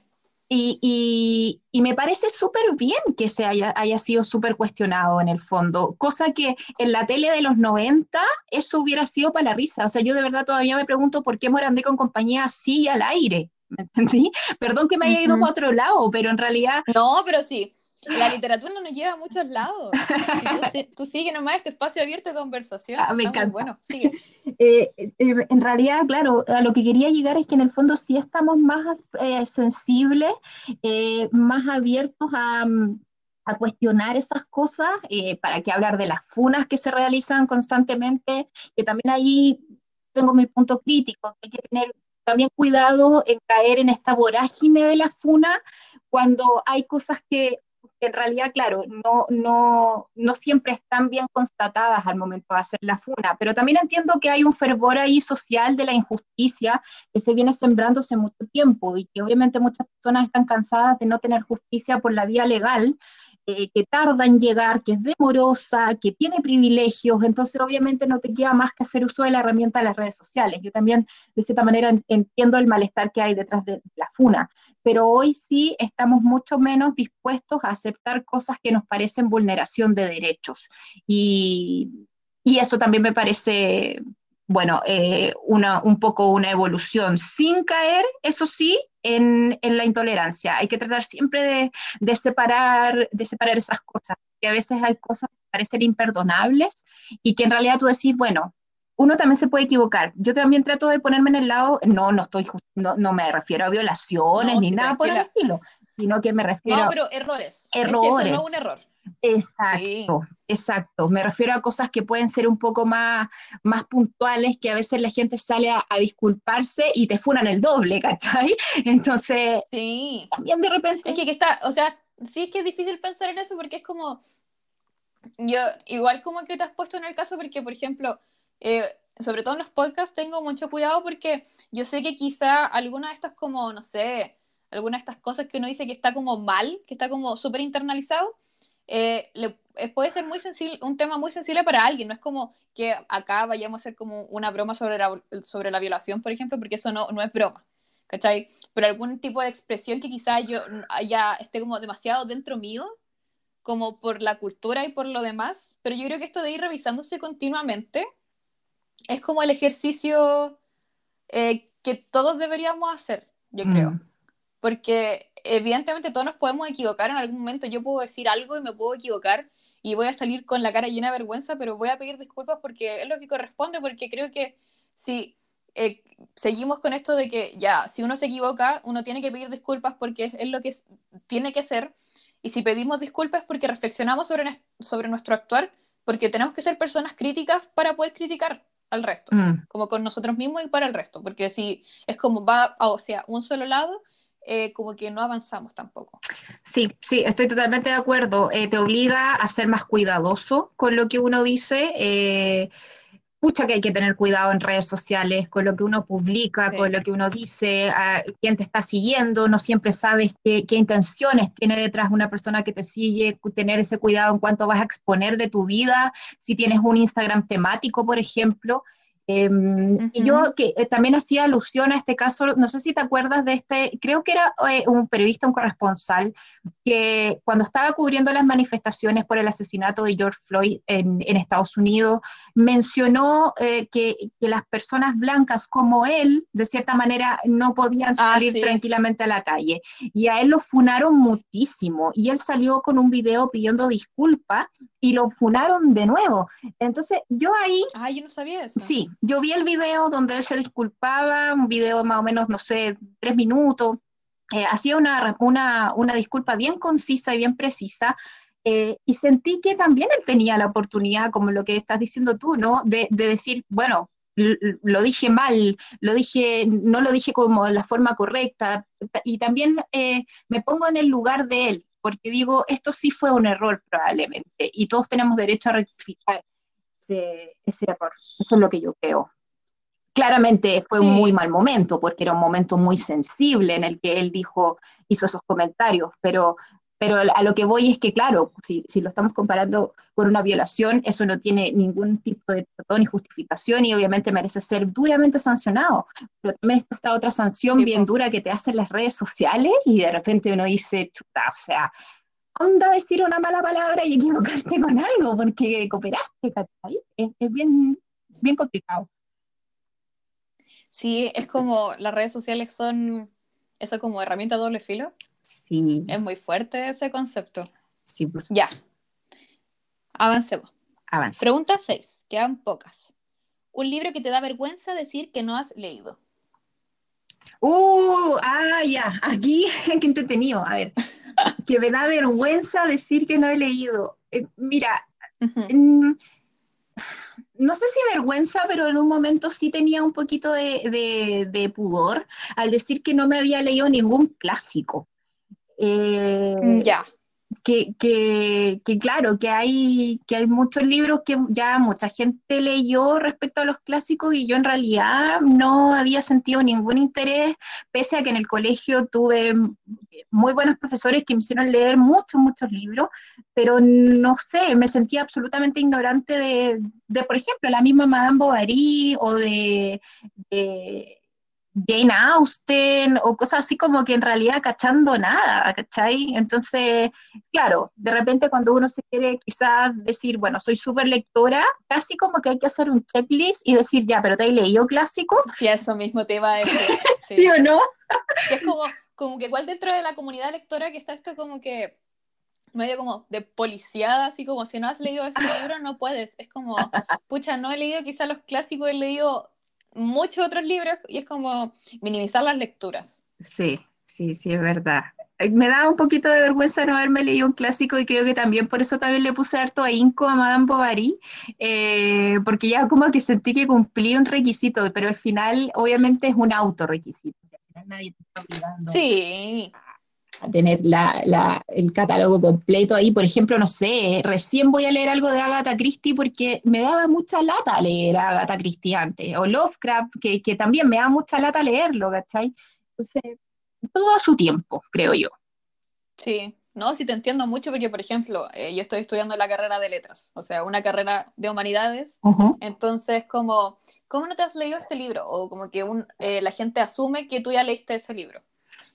S2: Y, y- y me parece súper bien que se haya, haya sido súper cuestionado en el fondo, cosa que en la tele de los 90 eso hubiera sido para la risa. O sea, yo de verdad todavía me pregunto por qué Morandé con compañía sigue al aire. ¿Me entendí? *laughs* Perdón que me haya ido
S1: Ujú.
S2: para otro lado, pero en realidad
S1: No, pero sí, la literatura nos lleva a muchos lados. Tú, tú sigue nomás este espacio abierto de conversación.
S2: Ah, me encanta.
S1: bueno, sigue. *laughs*
S2: Eh, eh, en realidad, claro, a lo que quería llegar es que en el fondo sí estamos más eh, sensibles, más abiertos a, mm, a cuestionar esas cosas, para que hablar de las funas que se realizan constantemente, que también ahí tengo mi punto crítico, hay que tener también cuidado en caer en esta vorágine de la funa cuando hay cosas que en realidad, claro, no, no, no siempre están bien constatadas al momento de hacer la funa, pero también entiendo que hay un fervor ahí social de la injusticia que se viene sembrando hace mucho tiempo y que obviamente muchas personas están cansadas de no tener justicia por la vía legal, que tarda en llegar, que es demorosa, que tiene privilegios, entonces obviamente no te queda más que hacer uso de la herramienta de las redes sociales. Yo también, de cierta manera, en- entiendo el malestar que hay detrás de la funa, pero hoy sí estamos mucho menos dispuestos a aceptar cosas que nos parecen vulneración de derechos. Y, y eso también me parece, bueno, eh, una, un poco una evolución, sin caer, eso sí, en, en la intolerancia. Hay que tratar siempre de, de separar, de separar esas cosas, que a veces hay cosas que parecen imperdonables y que en realidad tú decís, bueno, uno también se puede equivocar. Yo también trato de ponerme en el lado, no, no estoy, no, no me refiero a violaciones
S1: No,
S2: ni nada por el estilo, sino que me refiero
S1: No, pero errores. Es que eso
S2: Errores.
S1: no es un error.
S2: Exacto, exacto. Me refiero a cosas que pueden ser un poco más, más puntuales, que a veces la gente sale a, a disculparse y te funan el doble, ¿cachai? *laughs* Entonces,
S1: Sí.
S2: también de repente...
S1: Es que, que está, o sea, sí es que es difícil pensar en eso porque es como, yo, igual como que te has puesto en el caso porque, por ejemplo, eh, sobre todo en los podcasts tengo mucho cuidado porque yo sé que quizá alguna de estas como, no sé, alguna de estas cosas que uno dice que está como mal, que está como súper internalizado, eh, le- eh, puede ser muy sensible, un tema muy sensible para alguien, no es como que acá vayamos a hacer como una broma sobre la, sobre la violación, por ejemplo, porque eso no, no es broma, ¿cachai? Pero algún tipo de expresión que quizá yo haya, esté como demasiado dentro mío, como por la cultura y por lo demás, pero yo creo que esto de ir revisándose continuamente es como el ejercicio eh, que todos deberíamos hacer, yo creo. Porque evidentemente todos nos podemos equivocar en algún momento. Yo puedo decir algo y me puedo equivocar y voy a salir con la cara llena de vergüenza, pero voy a pedir disculpas porque es lo que corresponde, porque creo que si eh, seguimos con esto de que ya, si uno se equivoca, uno tiene que pedir disculpas porque es, es lo que es- tiene que ser. Y si pedimos disculpas es porque reflexionamos sobre, sobre nuestro actuar, porque tenemos que ser personas críticas para poder criticar al resto
S2: mm.
S1: como con nosotros mismos y para el resto, porque si es como va, a- o sea, un solo lado, eh, como que no avanzamos tampoco.
S2: Sí, sí, estoy totalmente de acuerdo. Eh, te obliga a ser más cuidadoso con lo que uno dice. eh, pucha que hay que tener cuidado en redes sociales, con lo que uno publica,
S1: Sí.
S2: con lo que uno dice, a quién te está siguiendo, no siempre sabes qué, qué intenciones tiene detrás una persona que te sigue, tener ese cuidado en cuanto vas a exponer de tu vida, si tienes un Instagram temático, por ejemplo. Em, y yo que eh, también hacía alusión a este caso, no sé si te acuerdas de este, creo que era eh, un periodista, un corresponsal, que cuando estaba cubriendo las manifestaciones por el asesinato de George Floyd en, en Estados Unidos, mencionó eh, que, que, las personas blancas como él, de cierta manera, no podían ah, salir tranquilamente a la calle. Y a él lo funaron muchísimo. Y él salió con un video pidiendo disculpas y lo funaron de nuevo. Entonces, yo ahí...
S1: Ah, yo no sabía eso.
S2: Sí, yo vi el video donde él se disculpaba, un video más o menos, no sé, tres minutos, eh, hacía una, una, una, disculpa bien concisa y bien precisa, eh, y sentí que también él tenía la oportunidad, como lo que estás diciendo tú, ¿no? De, de decir, bueno, lo dije mal, lo dije, no lo dije como de la forma correcta, y también eh, me pongo en el lugar de él, porque digo, esto sí fue un error probablemente, y todos tenemos derecho a rectificar ese, error. Eso es lo que yo creo. Claramente fue un muy mal momento, porque era un momento muy sensible en el que él dijo, hizo esos comentarios, pero, pero a lo que voy es que, claro, si, si lo estamos comparando con una violación, eso no tiene ningún tipo de perdón ni justificación y obviamente merece ser duramente sancionado. Pero también está esta otra sanción bien dura que te hacen las redes sociales y de repente uno dice, chuta, o sea, onda decir una mala palabra y equivocarte con algo, porque cooperaste, Es, es bien, bien complicado.
S1: Sí, es como las redes sociales son eso como herramienta doble filo.
S2: Sí.
S1: Es muy fuerte ese concepto.
S2: Sí, por
S1: Ya. Avancemos.
S2: Avancemos.
S1: Pregunta 6. Quedan pocas. Un libro que te da vergüenza decir que no has leído.
S2: Uh, ah, ya. Aquí, *laughs* qué entretenido. A ver que me da vergüenza decir que no he leído. Eh, mira, no sé si vergüenza, pero en un momento sí tenía un poquito de, pudor al decir que no me había leído ningún clásico.
S1: Eh, ya
S2: que, que, que, claro, que hay, que hay muchos libros que ya mucha gente leyó respecto a los clásicos y yo en realidad no había sentido ningún interés, pese a que en el colegio tuve muy buenos profesores que me hicieron leer muchos, muchos libros, pero no sé, me sentía absolutamente ignorante de, de por ejemplo, la misma Madame Bovary o de Jane Austen o cosas así como que en realidad cachando nada, ¿cachai? Entonces, claro, de repente cuando uno se quiere quizás decir, bueno, soy súper lectora, casi como que hay que hacer un checklist y decir, ya, pero ¿te has leído clásico?
S1: Sí, eso mismo te iba a decir. *laughs*
S2: ¿Sí, o no?
S1: es como, como que igual dentro de la comunidad lectora que está esto como que medio como de policiada, así como si no has leído ese libro no puedes. Es como, pucha, no he leído quizás los clásicos, he leído muchos otros libros y es como minimizar las lecturas.
S2: Sí, sí, sí, es verdad. Eh, me da un poquito de vergüenza no haberme leído un clásico y creo que también por eso también le puse harto ahínco a Madame Bovary, eh, porque ya como que sentí que cumplí un requisito, pero al final obviamente es un autorrequisito. nadie te está obligando.
S1: Sí
S2: a tener la, el catálogo completo ahí. Por ejemplo, no sé, recién voy a leer algo de Agatha Christie porque me daba mucha lata leer a Agatha Christie antes, o Lovecraft, que, que también me da mucha lata leerlo, ¿cachai? Entonces, todo a su tiempo, creo yo.
S1: Sí, no, sí te entiendo mucho porque, por ejemplo, eh, yo estoy estudiando la carrera de letras, o sea, una carrera de humanidades, entonces como, ¿cómo no te has leído este libro? O como que un, eh, la gente asume que tú ya leíste ese libro.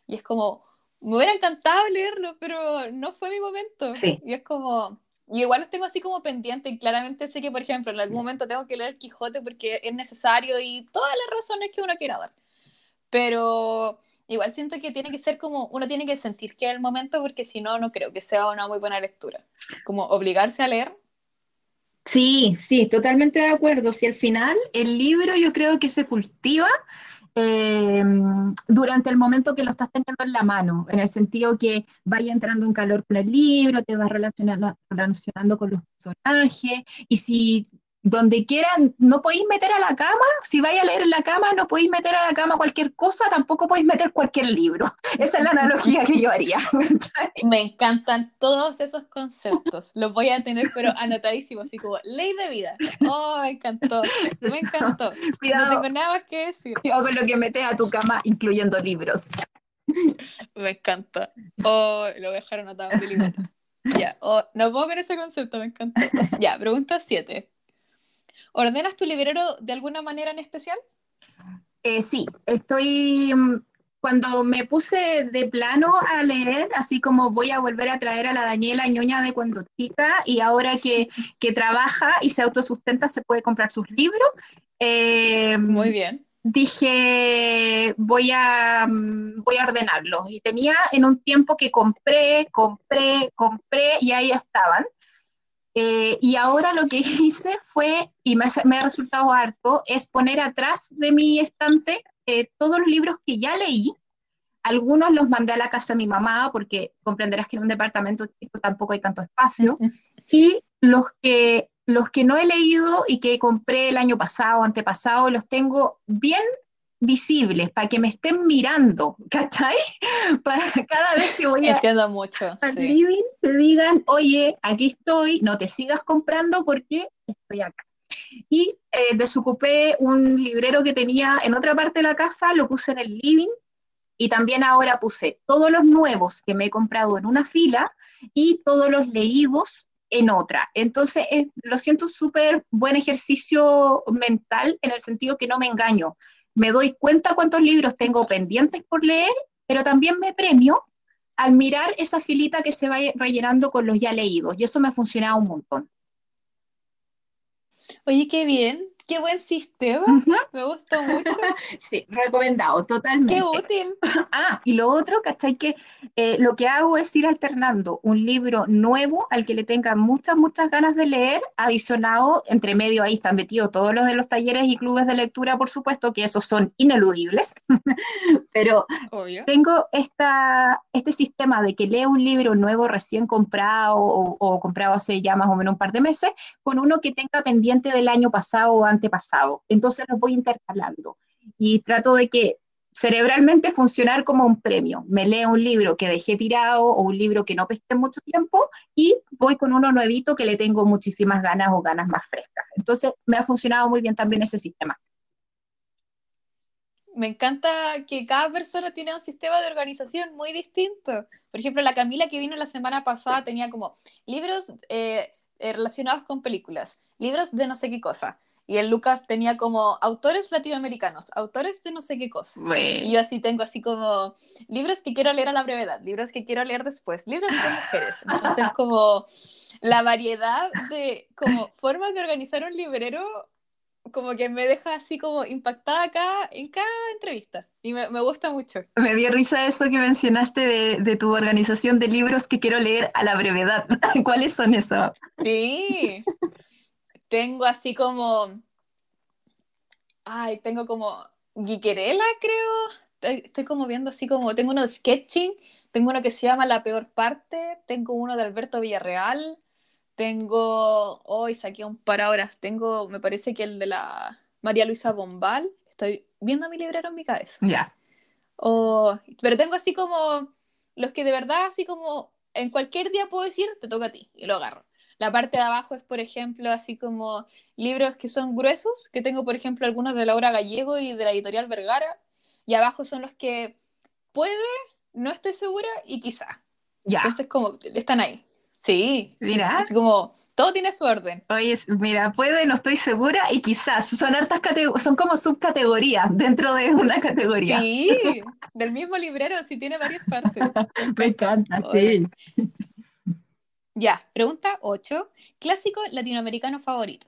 S1: Y es como, me hubiera encantado leerlo, pero no fue mi momento.
S2: Sí.
S1: Y es como, y igual los tengo así como pendiente y claramente sé que, por ejemplo, en algún momento tengo que leer Quijote porque es necesario y todas las razones que uno quiera dar. Pero igual siento que tiene que ser como, uno tiene que sentir que es el momento porque si no, no creo que sea una muy buena lectura. Como obligarse a leer.
S2: Sí, sí, totalmente de acuerdo. Si al final el libro yo creo que se cultiva eh, durante el momento que lo estás teniendo en la mano, en el sentido que vaya entrando en calor con el libro, te vas relacionando, relacionando con los personajes, y si donde quieran, no podéis meter a la cama, si vais a leer en la cama, no podéis meter a la cama cualquier cosa, tampoco podéis meter cualquier libro. *laughs* Esa es la analogía que yo haría. *laughs*
S1: Me encantan todos esos conceptos. Los voy a tener, pero anotadísimos, así como ley de vida. Oh, me encantó. Me encantó. no tengo nada más que decir.
S2: Cuidado con lo que metes a tu cama, incluyendo libros.
S1: Me encanta. Oh, lo voy a dejar anotado Ya, oh, no puedo ver ese concepto, me encanta. Ya, pregunta 7. ¿Ordenas tu librero de alguna manera en especial?
S2: Eh, sí, estoy, mm, cuando me puse de plano a leer, así como voy a volver a traer a la Daniela ñoña de cuando chica y ahora que, *laughs* que trabaja y se autosustenta se puede comprar sus libros.
S1: Eh, Muy bien.
S2: Dije, voy a, mm, voy a ordenarlos. Y tenía en un tiempo que compré, compré, compré y ahí estaban. Eh, y ahora lo que *laughs* hice fue, y me, me, ha resultado harto, es poner atrás de mi estante eh, todos los libros que ya leí, algunos los mandé a la casa de mi mamá, porque comprenderás que en un departamento tampoco hay tanto espacio, y los que, los que no he leído y que compré el año pasado, antepasado, los tengo bien visibles, para que me estén mirando, *laughs* ¿cachai? Para cada vez que voy
S1: a, mucho,
S2: al living te digan, oye, aquí estoy, no te sigas comprando porque estoy acá y eh, desocupé un librero que tenía en otra parte de la casa, lo puse en el living y también ahora puse todos los nuevos que me he comprado en una fila y todos los leídos en otra. Entonces, lo siento súper buen ejercicio mental en el sentido que no me engaño. Me doy cuenta cuántos libros tengo pendientes por leer, pero también me premio al mirar esa filita que se va rellenando con los ya leídos. Y eso me ha funcionado un montón.
S1: Oye, qué bien. Qué buen sistema, me gustó mucho. *laughs*
S2: sí, recomendado, totalmente.
S1: Qué útil.
S2: Ah, y lo otro, ¿cachai? Que eh, lo que hago es ir alternando un libro nuevo al que le tenga muchas, muchas ganas de leer, adicionado, entre medio ahí están metidos todos los de los talleres y clubes de lectura, por supuesto, que esos son ineludibles, *laughs* pero tengo esta, este sistema de que leo un libro nuevo recién comprado o, o comprado hace ya más o menos un par de meses, con uno que tenga pendiente del año pasado o antepasado. Entonces los voy intercalando y trato de que cerebralmente funcionar como un premio. Me leo un libro que dejé tirado o un libro que no pesqué mucho tiempo y voy con uno nuevito que le tengo muchísimas ganas o ganas más frescas. Entonces me ha funcionado muy bien también ese sistema.
S1: Me encanta que cada persona tiene un sistema de organización muy distinto. Por ejemplo, la Camila que vino la semana pasada tenía como libros eh, eh, relacionados con películas, libros de no sé qué cosa. Y el Lucas tenía como autores latinoamericanos, autores de no sé qué cosa. Y yo así tengo así como libros que quiero leer a la brevedad, libros que quiero leer después, libros de mujeres. Entonces como la variedad de como formas de organizar un librero como que me deja así como impactada acá en cada entrevista y me, me gusta mucho.
S2: Me dio risa eso que mencionaste de, de, tu organización de libros que quiero leer a la brevedad. *laughs* ¿Cuáles son esos?
S1: Sí, tengo así como. Ay, tengo como. Guiquerela, creo. Estoy como viendo así como. Tengo uno de sketching. Tengo uno que se llama La Peor Parte. Tengo uno de Alberto Villarreal. Tengo. Hoy saqué un par horas. Tengo, me parece que el de la María Luisa Bombal. Estoy viendo mi librero en mi cabeza.
S2: Ya.
S1: pero tengo así como. Los que de verdad, así como. En cualquier día puedo decir, te toca a ti. Y lo agarro. La parte de abajo es, por ejemplo, así como libros que son gruesos, que tengo, por ejemplo, algunos de Laura Gallego y de la editorial Vergara, y abajo son los que puede, no estoy segura y quizá.
S2: Ya.
S1: Entonces, como, están ahí. Sí.
S2: Mira.
S1: Así como, todo tiene su orden.
S2: Oye, mira, puede, no estoy segura y quizás son hartas son como subcategorías dentro de una categoría.
S1: Sí, del mismo librero, sí tiene varias partes. *laughs*
S2: Me encanta, sí.
S1: Ya, pregunta 8. Clásico latinoamericano favorito.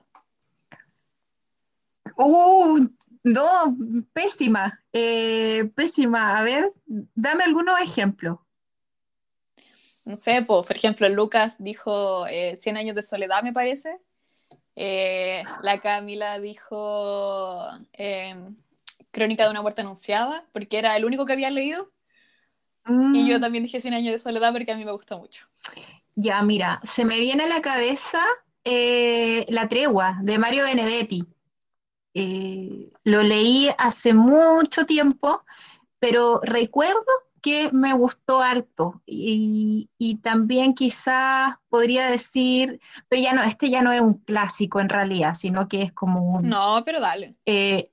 S2: Uh, no, pésima, eh, pésima. A ver, dame algunos ejemplos.
S1: No sé, por ejemplo, Lucas dijo eh, 100 años de soledad, me parece. Eh, la Camila dijo em, Crónica de una muerte anunciada, porque era el único que había leído. Y yo mm. también dije 100 años de soledad porque a mí me gusta mucho.
S2: Ya, mira, se me viene a la cabeza eh, La tregua de Mario Benedetti. Eh, lo leí hace mucho tiempo, pero recuerdo que me gustó harto y, también quizás podría decir, pero ya no, este ya no es un clásico en realidad, sino que es como un...
S1: No, pero dale.
S2: Eh,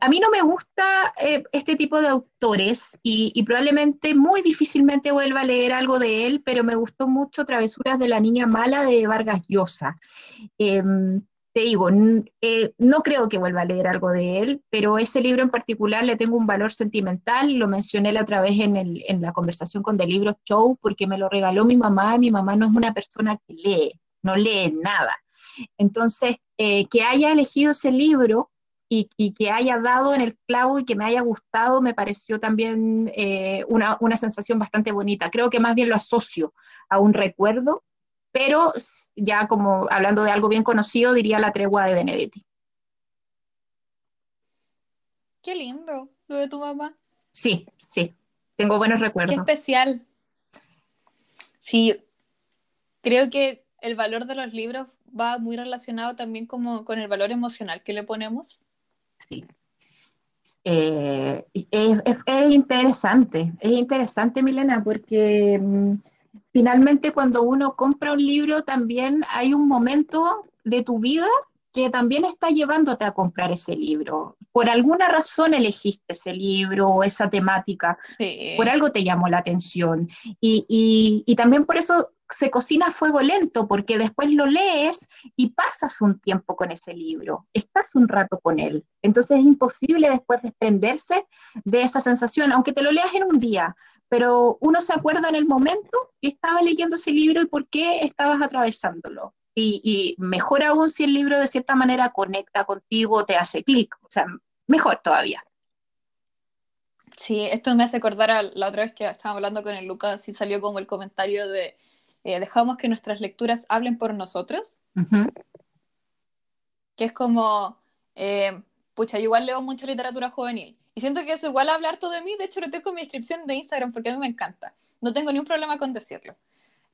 S2: a mí no me gusta eh, este tipo de autores y, probablemente muy difícilmente vuelva a leer algo de él, pero me gustó mucho Travesuras de la Niña Mala de Vargas Llosa. Em, te digo, eh, no creo que vuelva a leer algo de él, pero ese libro en particular le tengo un valor sentimental, lo mencioné la otra vez en, la conversación con The Libro Show, porque me lo regaló mi mamá, mi mamá no es una persona que lee, no lee nada. Entonces, eh, que haya elegido ese libro y, que haya dado en el clavo y que me haya gustado, me pareció también eh, una, una sensación bastante bonita. Creo que más bien lo asocio a un recuerdo pero ya como hablando de algo bien conocido, diría La tregua de Benedetti.
S1: Qué lindo lo de tu mamá.
S2: Sí, sí, tengo buenos recuerdos.
S1: Qué especial. Sí, creo que el valor de los libros va muy relacionado también como con el valor emocional que le ponemos.
S2: Sí. Eh, es, es, interesante, es interesante, Milena, porque mm, finalmente cuando uno compra un libro también hay un momento de tu vida que también está llevándote a comprar ese libro. Por alguna razón elegiste ese libro o esa temática, por algo te llamó la atención. Y, y, también por eso se cocina a fuego lento, porque después lo lees y pasas un tiempo con ese libro, estás un rato con él. Entonces es imposible después desprenderse de esa sensación, aunque te lo leas en un día, pero uno se acuerda en el momento que estaba leyendo ese libro y por qué estabas atravesándolo. Y, mejor aún si el libro de cierta manera conecta contigo, te hace clic, o sea, mejor todavía.
S1: Sí, esto me hace acordar a la otra vez que estábamos hablando con el Lucas y salió como el comentario de eh, dejamos que nuestras lecturas hablen por nosotros. Que es como, eh, pucha, yo igual leo mucha literatura juvenil y siento que eso igual hablar todo de mí, de hecho lo tengo en mi descripción de Instagram porque a mí me encanta. No tengo ni un problema con decirlo.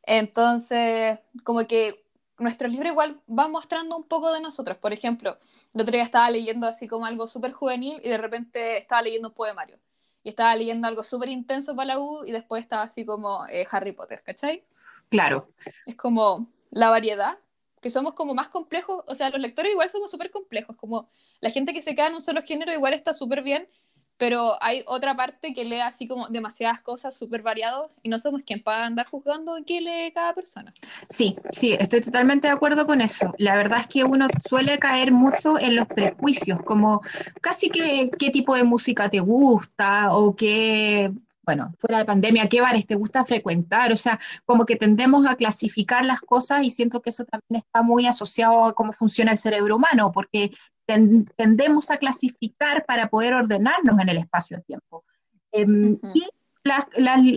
S1: Entonces, como que nuestros libros igual van mostrando un poco de nosotros. Por ejemplo, el otro día estaba leyendo así como algo súper juvenil y de repente estaba leyendo un poemario. Y estaba leyendo algo súper intenso para la U y después estaba así como eh, Harry Potter, ¿cachai?
S2: Claro.
S1: Es como la variedad, que somos como más complejos, o sea, los lectores igual somos súper complejos, como la gente que se queda en un solo género igual está súper bien pero hay otra parte que lee así como demasiadas cosas súper variadas y no somos quien para andar juzgando qué lee cada persona.
S2: Sí, sí, estoy totalmente de acuerdo con eso. La verdad es que uno suele caer mucho en los prejuicios, como casi que qué tipo de música te gusta o qué bueno, fuera de pandemia, ¿qué bares te gusta frecuentar? O sea, como que tendemos a clasificar las cosas y siento que eso también está muy asociado a cómo funciona el cerebro humano, porque tendemos a clasificar para poder ordenarnos en el espacio-tiempo. Em, y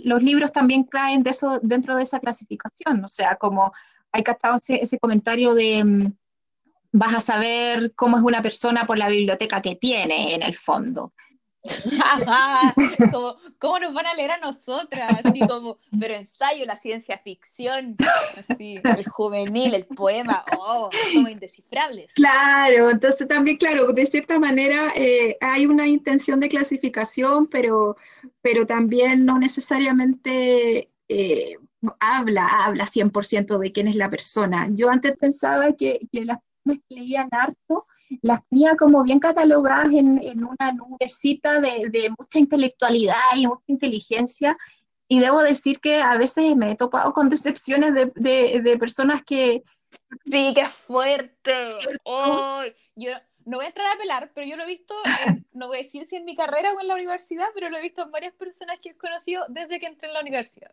S2: los libros también caen de eso, dentro de esa clasificación, o sea, como hay cachado ese, ese comentario de em, vas a saber cómo es una persona por la biblioteca que tiene en el fondo. *laughs*
S1: como, ¿Cómo nos van a leer a nosotras? Así como, pero ensayo, la ciencia ficción, así, el juvenil, el poema, oh, somos indescifrables.
S2: Claro, entonces también, claro, de cierta manera eh, hay una intención de clasificación, pero, pero también no necesariamente eh, habla, habla 100% de quién es la persona. Yo antes pensaba que, que las personas leían harto las tenía como bien catalogadas en, una nubecita de, mucha intelectualidad y mucha inteligencia. Y debo decir que a veces me he topado con decepciones de, personas que...
S1: Sí, qué fuerte. yo no voy a entrar a pelar, pero yo lo he visto, no voy a decir si en mi carrera o en la universidad, pero lo he visto en varias personas que he conocido desde que entré en la universidad.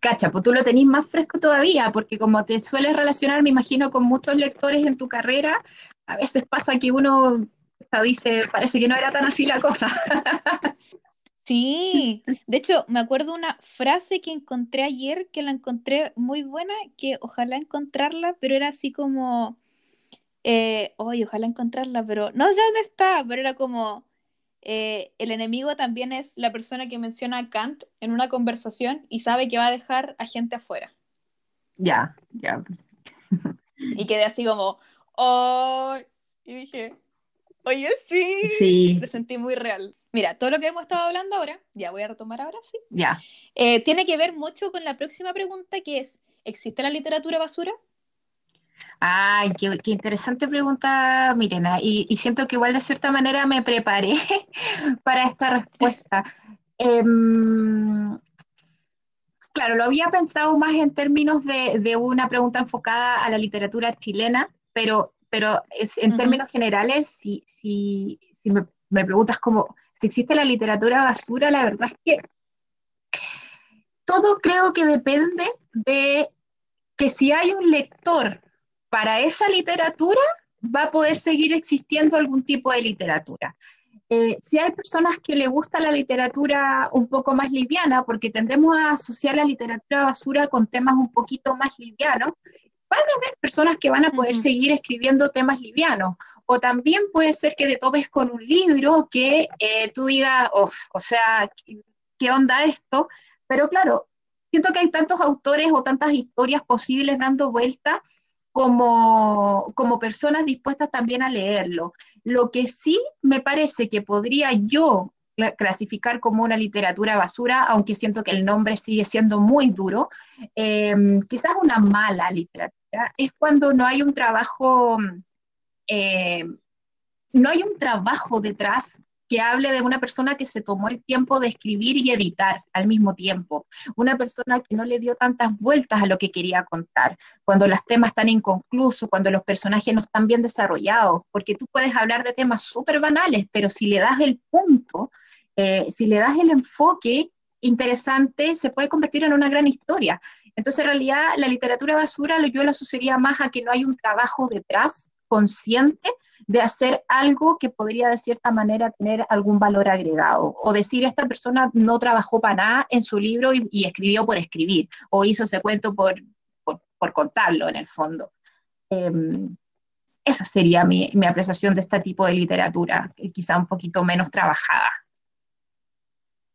S2: Cacha, pues tú lo tenés más fresco todavía, porque como te sueles relacionar, me imagino, con muchos lectores en tu carrera, a veces pasa que uno dice, parece que no era tan así la cosa.
S1: Sí, de hecho, me acuerdo una frase que encontré ayer, que la encontré muy buena, que ojalá encontrarla, pero era así como, eh, oye, ojalá encontrarla, pero no sé dónde está, pero era como, eh, el enemigo también es la persona que menciona a Kant en una conversación y sabe que va a dejar a gente afuera.
S2: Ya, ya.
S1: Y quedé así como, ¡oh! Y dije, oye, sí.
S2: Sí.
S1: Lo sentí muy real. Mira, todo lo que hemos estado hablando ahora, ya voy a retomar ahora, sí.
S2: Ya.
S1: Eh, tiene que ver mucho con la próxima pregunta que es, ¿existe la literatura basura?
S2: Ay, qué, interesante pregunta, Mirena. Y, siento que igual de cierta manera me preparé *laughs* para esta respuesta. Em, claro, lo había pensado más en términos de, una pregunta enfocada a la literatura chilena, pero, pero es, en términos generales, si, si, si me, me, preguntas como si existe la literatura basura, la verdad es que todo creo que depende de que si hay un lector para esa literatura, va a poder seguir existiendo algún tipo de literatura. Eh, si hay personas que le gusta la literatura un poco más liviana, porque tendemos a asociar la literatura basura con temas un poquito más livianos, van a haber personas que van a poder seguir escribiendo temas livianos. O también puede ser que te topes con un libro que eh, tú digas, o sea, ¿qué onda esto? Pero claro, siento que hay tantos autores o tantas historias posibles dando vuelta como, como personas dispuestas también a leerlo. Lo que sí me parece que podría yo clasificar como una literatura basura, aunque siento que el nombre sigue siendo muy duro, em, quizás una mala literatura, es cuando no hay un trabajo, eh, no hay un trabajo detrás que hable de una persona que se tomó el tiempo de escribir y editar al mismo tiempo, una persona que no le dio tantas vueltas a lo que quería contar, cuando los temas están inconclusos, cuando los personajes no están bien desarrollados, porque tú puedes hablar de temas súper banales, pero si le das el punto, eh, si le das el enfoque interesante, se puede convertir en una gran historia. Entonces, en realidad, la literatura basura yo lo asociaría más a que no hay un trabajo detrás consciente de hacer algo que podría de cierta manera tener algún valor agregado. O decir, esta persona no trabajó para nada en su libro y, escribió por escribir, o hizo ese cuento por, por, contarlo en el fondo. Em, esa sería mi, mi, apreciación de este tipo de literatura, quizá un poquito menos trabajada.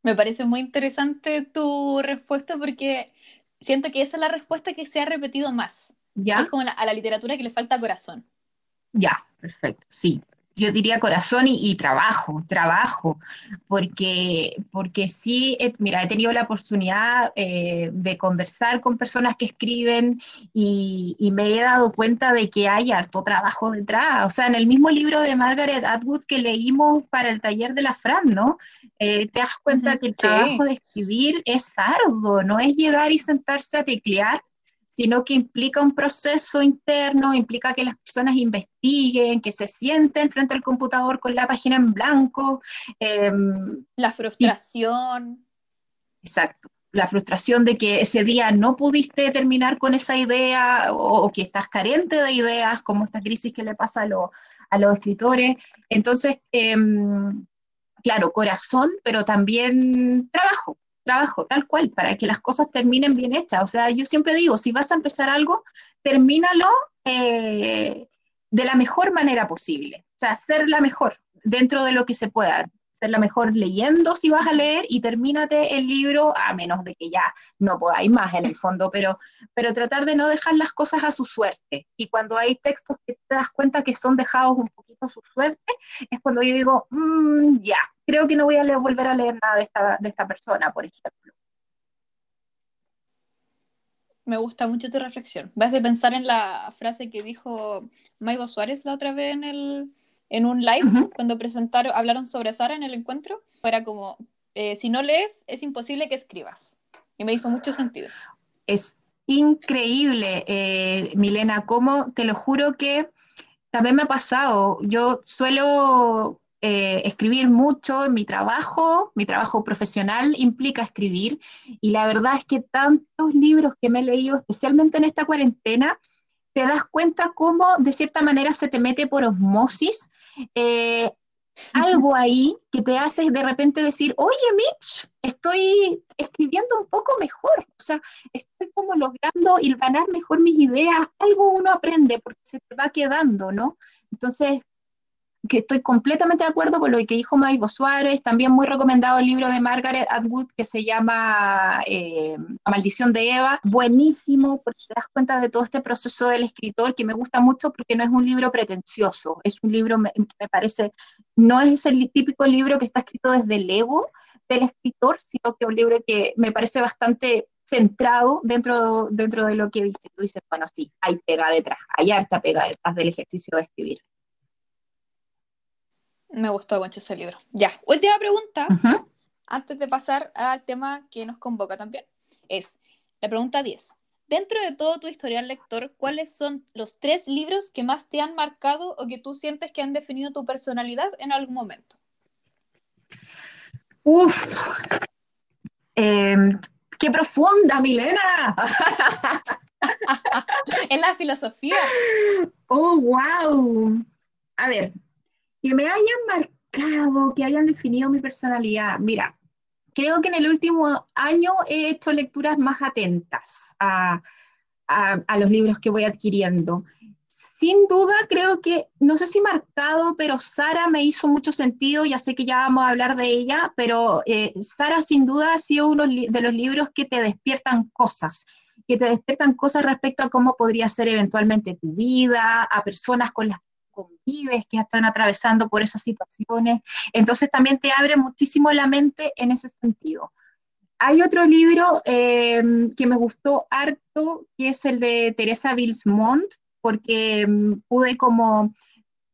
S1: Me parece muy interesante tu respuesta porque siento que esa es la respuesta que se ha repetido más. ¿Ya? Es como a la literatura que le falta corazón.
S2: Ya, perfecto, sí. Yo diría corazón y, trabajo, trabajo, porque, porque sí, mira, he tenido la oportunidad eh, de conversar con personas que escriben y, me he dado cuenta de que hay harto trabajo detrás. O sea, en el mismo libro de Margaret Atwood que leímos para el taller de la Fran, ¿no? Eh, te das cuenta que el trabajo de escribir es arduo, no es llegar y sentarse a teclear sino que implica un proceso interno, implica que las personas investiguen, que se sienten frente al computador con la página en blanco.
S1: Em, la frustración.
S2: exacto. La frustración de que ese día no pudiste terminar con esa idea o, que estás carente de ideas, como esta crisis que le pasa a, los escritores. Entonces, em, claro, corazón, pero también trabajo trabajo, tal cual, para que las cosas terminen bien hechas. O sea, yo siempre digo, si vas a empezar algo, termínalo eh, de la mejor manera posible. O sea, ser la mejor dentro de lo que se pueda ser la mejor leyendo si vas a leer y termínate el libro, a menos de que ya no podáis más en el fondo, pero, pero tratar de no dejar las cosas a su suerte. Y cuando hay textos que te das cuenta que son dejados un poquito a su suerte, es cuando yo digo, mm, ya, creo que no voy a volver a leer nada de esta, de esta persona, por ejemplo.
S1: Me gusta mucho tu reflexión. Vas a pensar en la frase que dijo Maigo Suárez la otra vez en el, en un live, cuando presentaron, hablaron sobre Sara en el encuentro, era como, eh, si no lees, es imposible que escribas. Y me hizo mucho sentido.
S2: Es increíble, eh, Milena, como te lo juro que también me ha pasado. Yo suelo eh, escribir mucho en mi trabajo, mi trabajo profesional implica escribir, y la verdad es que tantos libros que me he leído, especialmente en esta cuarentena, te das cuenta cómo de cierta manera se te mete por osmosis eh, algo ahí que te hace de repente decir, oye Mitch, estoy escribiendo un poco mejor, o sea, estoy como logrando ganar mejor mis ideas, algo uno aprende porque se te va quedando, ¿no? Entonces, que estoy completamente de acuerdo con lo que dijo Maibo Suárez, también muy recomendado el libro de Margaret Atwood que se llama eh, La maldición de Eva, buenísimo porque te das cuenta de todo este proceso del escritor que me gusta mucho porque no es un libro pretencioso, es un libro, me, me parece, no es el típico libro que está escrito desde el ego del escritor, sino que es un libro que me parece bastante centrado dentro, dentro de lo que dice. Tú dices, bueno, sí, hay pega detrás, hay harta pega detrás del ejercicio de escribir.
S1: Me gustó mucho ese libro. Ya, última pregunta, antes de pasar al tema que nos convoca también, es la pregunta 10. dentro de todo tu historial lector, ¿cuáles son los tres libros que más te han marcado o que tú sientes que han definido tu personalidad en algún momento?
S2: Uf, em, qué profunda, Milena. *laughs*
S1: en la filosofía.
S2: Oh, wow. A ver, que me hayan marcado, que hayan definido mi personalidad. Mira, creo que en el último año he hecho lecturas más atentas a, los libros que voy adquiriendo. Sin duda, creo que, no sé si marcado, pero Sara me hizo mucho sentido, ya sé que ya vamos a hablar de ella, pero eh, Sara sin duda ha sido uno de los libros que te despiertan cosas, que te despiertan cosas respecto a cómo podría ser eventualmente tu vida, a personas con las convives, que están atravesando por esas situaciones. Entonces también te abre muchísimo la mente en ese sentido. Hay otro libro em, que me gustó harto, que es el de Teresa Bilsmont, porque em, pude como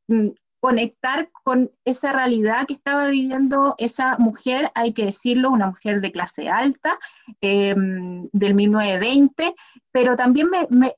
S2: mm, conectar con esa realidad que estaba viviendo esa mujer, hay que decirlo, una mujer de clase alta, em, del 1920, pero también me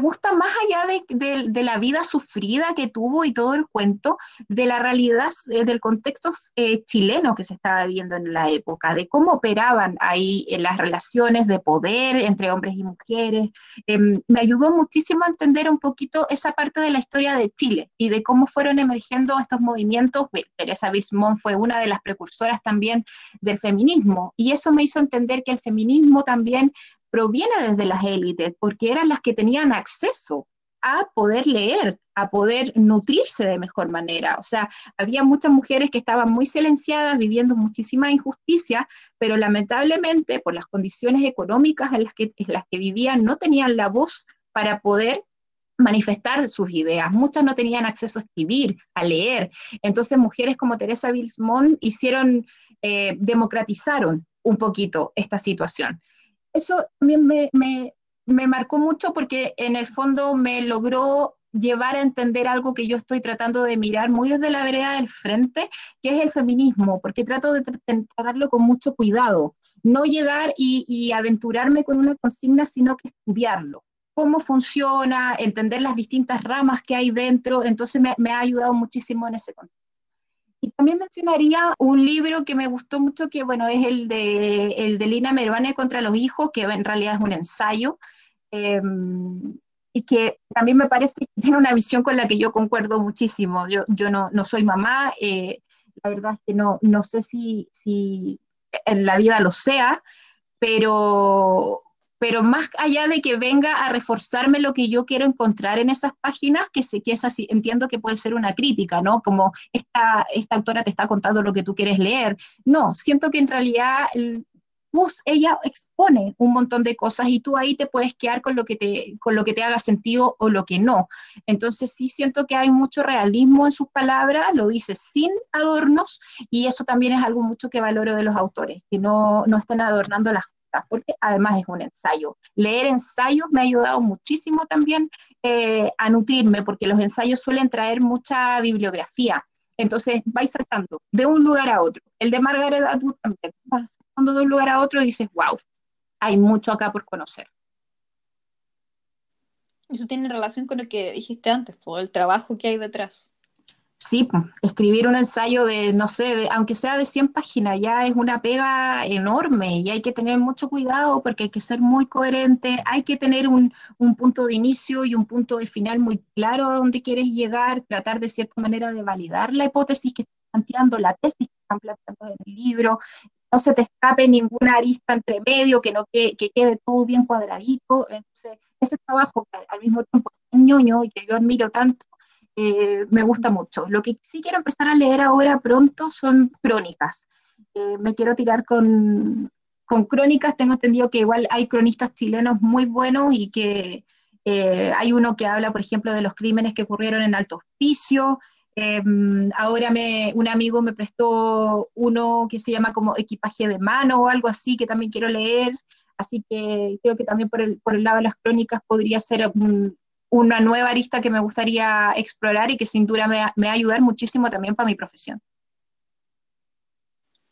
S2: gusta más allá de, la vida sufrida que tuvo y todo el cuento, de la realidad, eh, del contexto eh, chileno que se estaba viviendo en la época, de cómo operaban ahí en las relaciones de poder entre hombres y mujeres. Em, me ayudó muchísimo a entender un poquito esa parte de la historia de Chile y de cómo fueron emergiendo estos movimientos. Teresa Bismont fue una de las precursoras también del feminismo y eso me hizo entender que el feminismo también proviene desde las élites, porque eran las que tenían acceso a poder leer, a poder nutrirse de mejor manera. O sea, había muchas mujeres que estaban muy silenciadas, viviendo muchísima injusticia, pero lamentablemente por las condiciones económicas en las que, en las que vivían no tenían la voz para poder manifestar sus ideas. Muchas no tenían acceso a escribir, a leer. Entonces, mujeres como Teresa Bilsmont hicieron, eh, democratizaron un poquito esta situación eso también me, me, marcó mucho porque en el fondo me logró llevar a entender algo que yo estoy tratando de mirar muy desde la vereda del frente, que es el feminismo, porque trato de tratarlo con mucho cuidado, no llegar y, aventurarme con una consigna, sino que estudiarlo, cómo funciona, entender las distintas ramas que hay dentro, entonces me, me ha ayudado muchísimo en ese contexto. Y también mencionaría un libro que me gustó mucho, que bueno, es el de, el de Lina Mervane contra los hijos, que en realidad es un ensayo, em, y que también me parece que tiene una visión con la que yo concuerdo muchísimo. Yo, yo no, no soy mamá, eh, la verdad es que no, no sé si, si en la vida lo sea, pero, pero más allá de que venga a reforzarme lo que yo quiero encontrar en esas páginas, que sé que es así, entiendo que puede ser una crítica, ¿no? Como esta, esta autora te está contando lo que tú quieres leer. No, siento que en realidad ella expone un montón de cosas y tú ahí te puedes quedar con lo que te, con lo que te haga sentido o lo que no. Entonces sí siento que hay mucho realismo en sus palabras, lo dice sin adornos y eso también es algo mucho que valoro de los autores, que no, no están adornando las porque además es un ensayo. Leer ensayos me ha ayudado muchísimo también eh, a nutrirme, porque los ensayos suelen traer mucha bibliografía. Entonces vais saltando de un lugar a otro. El de Margaret Atwood también. Vas saltando de un lugar a otro y dices, wow, hay mucho acá por conocer.
S1: Eso tiene relación con lo que dijiste antes, por el trabajo que hay detrás.
S2: Sí, escribir un ensayo de, no sé, aunque sea de 100 páginas, ya es una pega enorme y hay que tener mucho cuidado porque hay que ser muy coherente, hay que tener un, punto de inicio y un punto de final muy claro a dónde quieres llegar, tratar de cierta manera de validar la hipótesis que están planteando, la tesis que están planteando en el libro, no se te escape ninguna arista entre medio, que, no que, quede todo bien cuadradito. Entonces, ese trabajo que al mismo tiempo es ñoño y que yo admiro tanto, eh, me gusta mucho. Lo que sí quiero empezar a leer ahora pronto son crónicas. Eh, me quiero tirar con, con, crónicas, tengo entendido que igual hay cronistas chilenos muy buenos y que eh, hay uno que habla, por ejemplo, de los crímenes que ocurrieron en Alto Hospicio. ahora me, un amigo me prestó uno que se llama como equipaje de mano o algo así, que también quiero leer. Así que creo que también por el, por el lado de las crónicas podría ser un, una nueva arista que me gustaría explorar y que sin duda me, va a ayudar muchísimo también para mi profesión.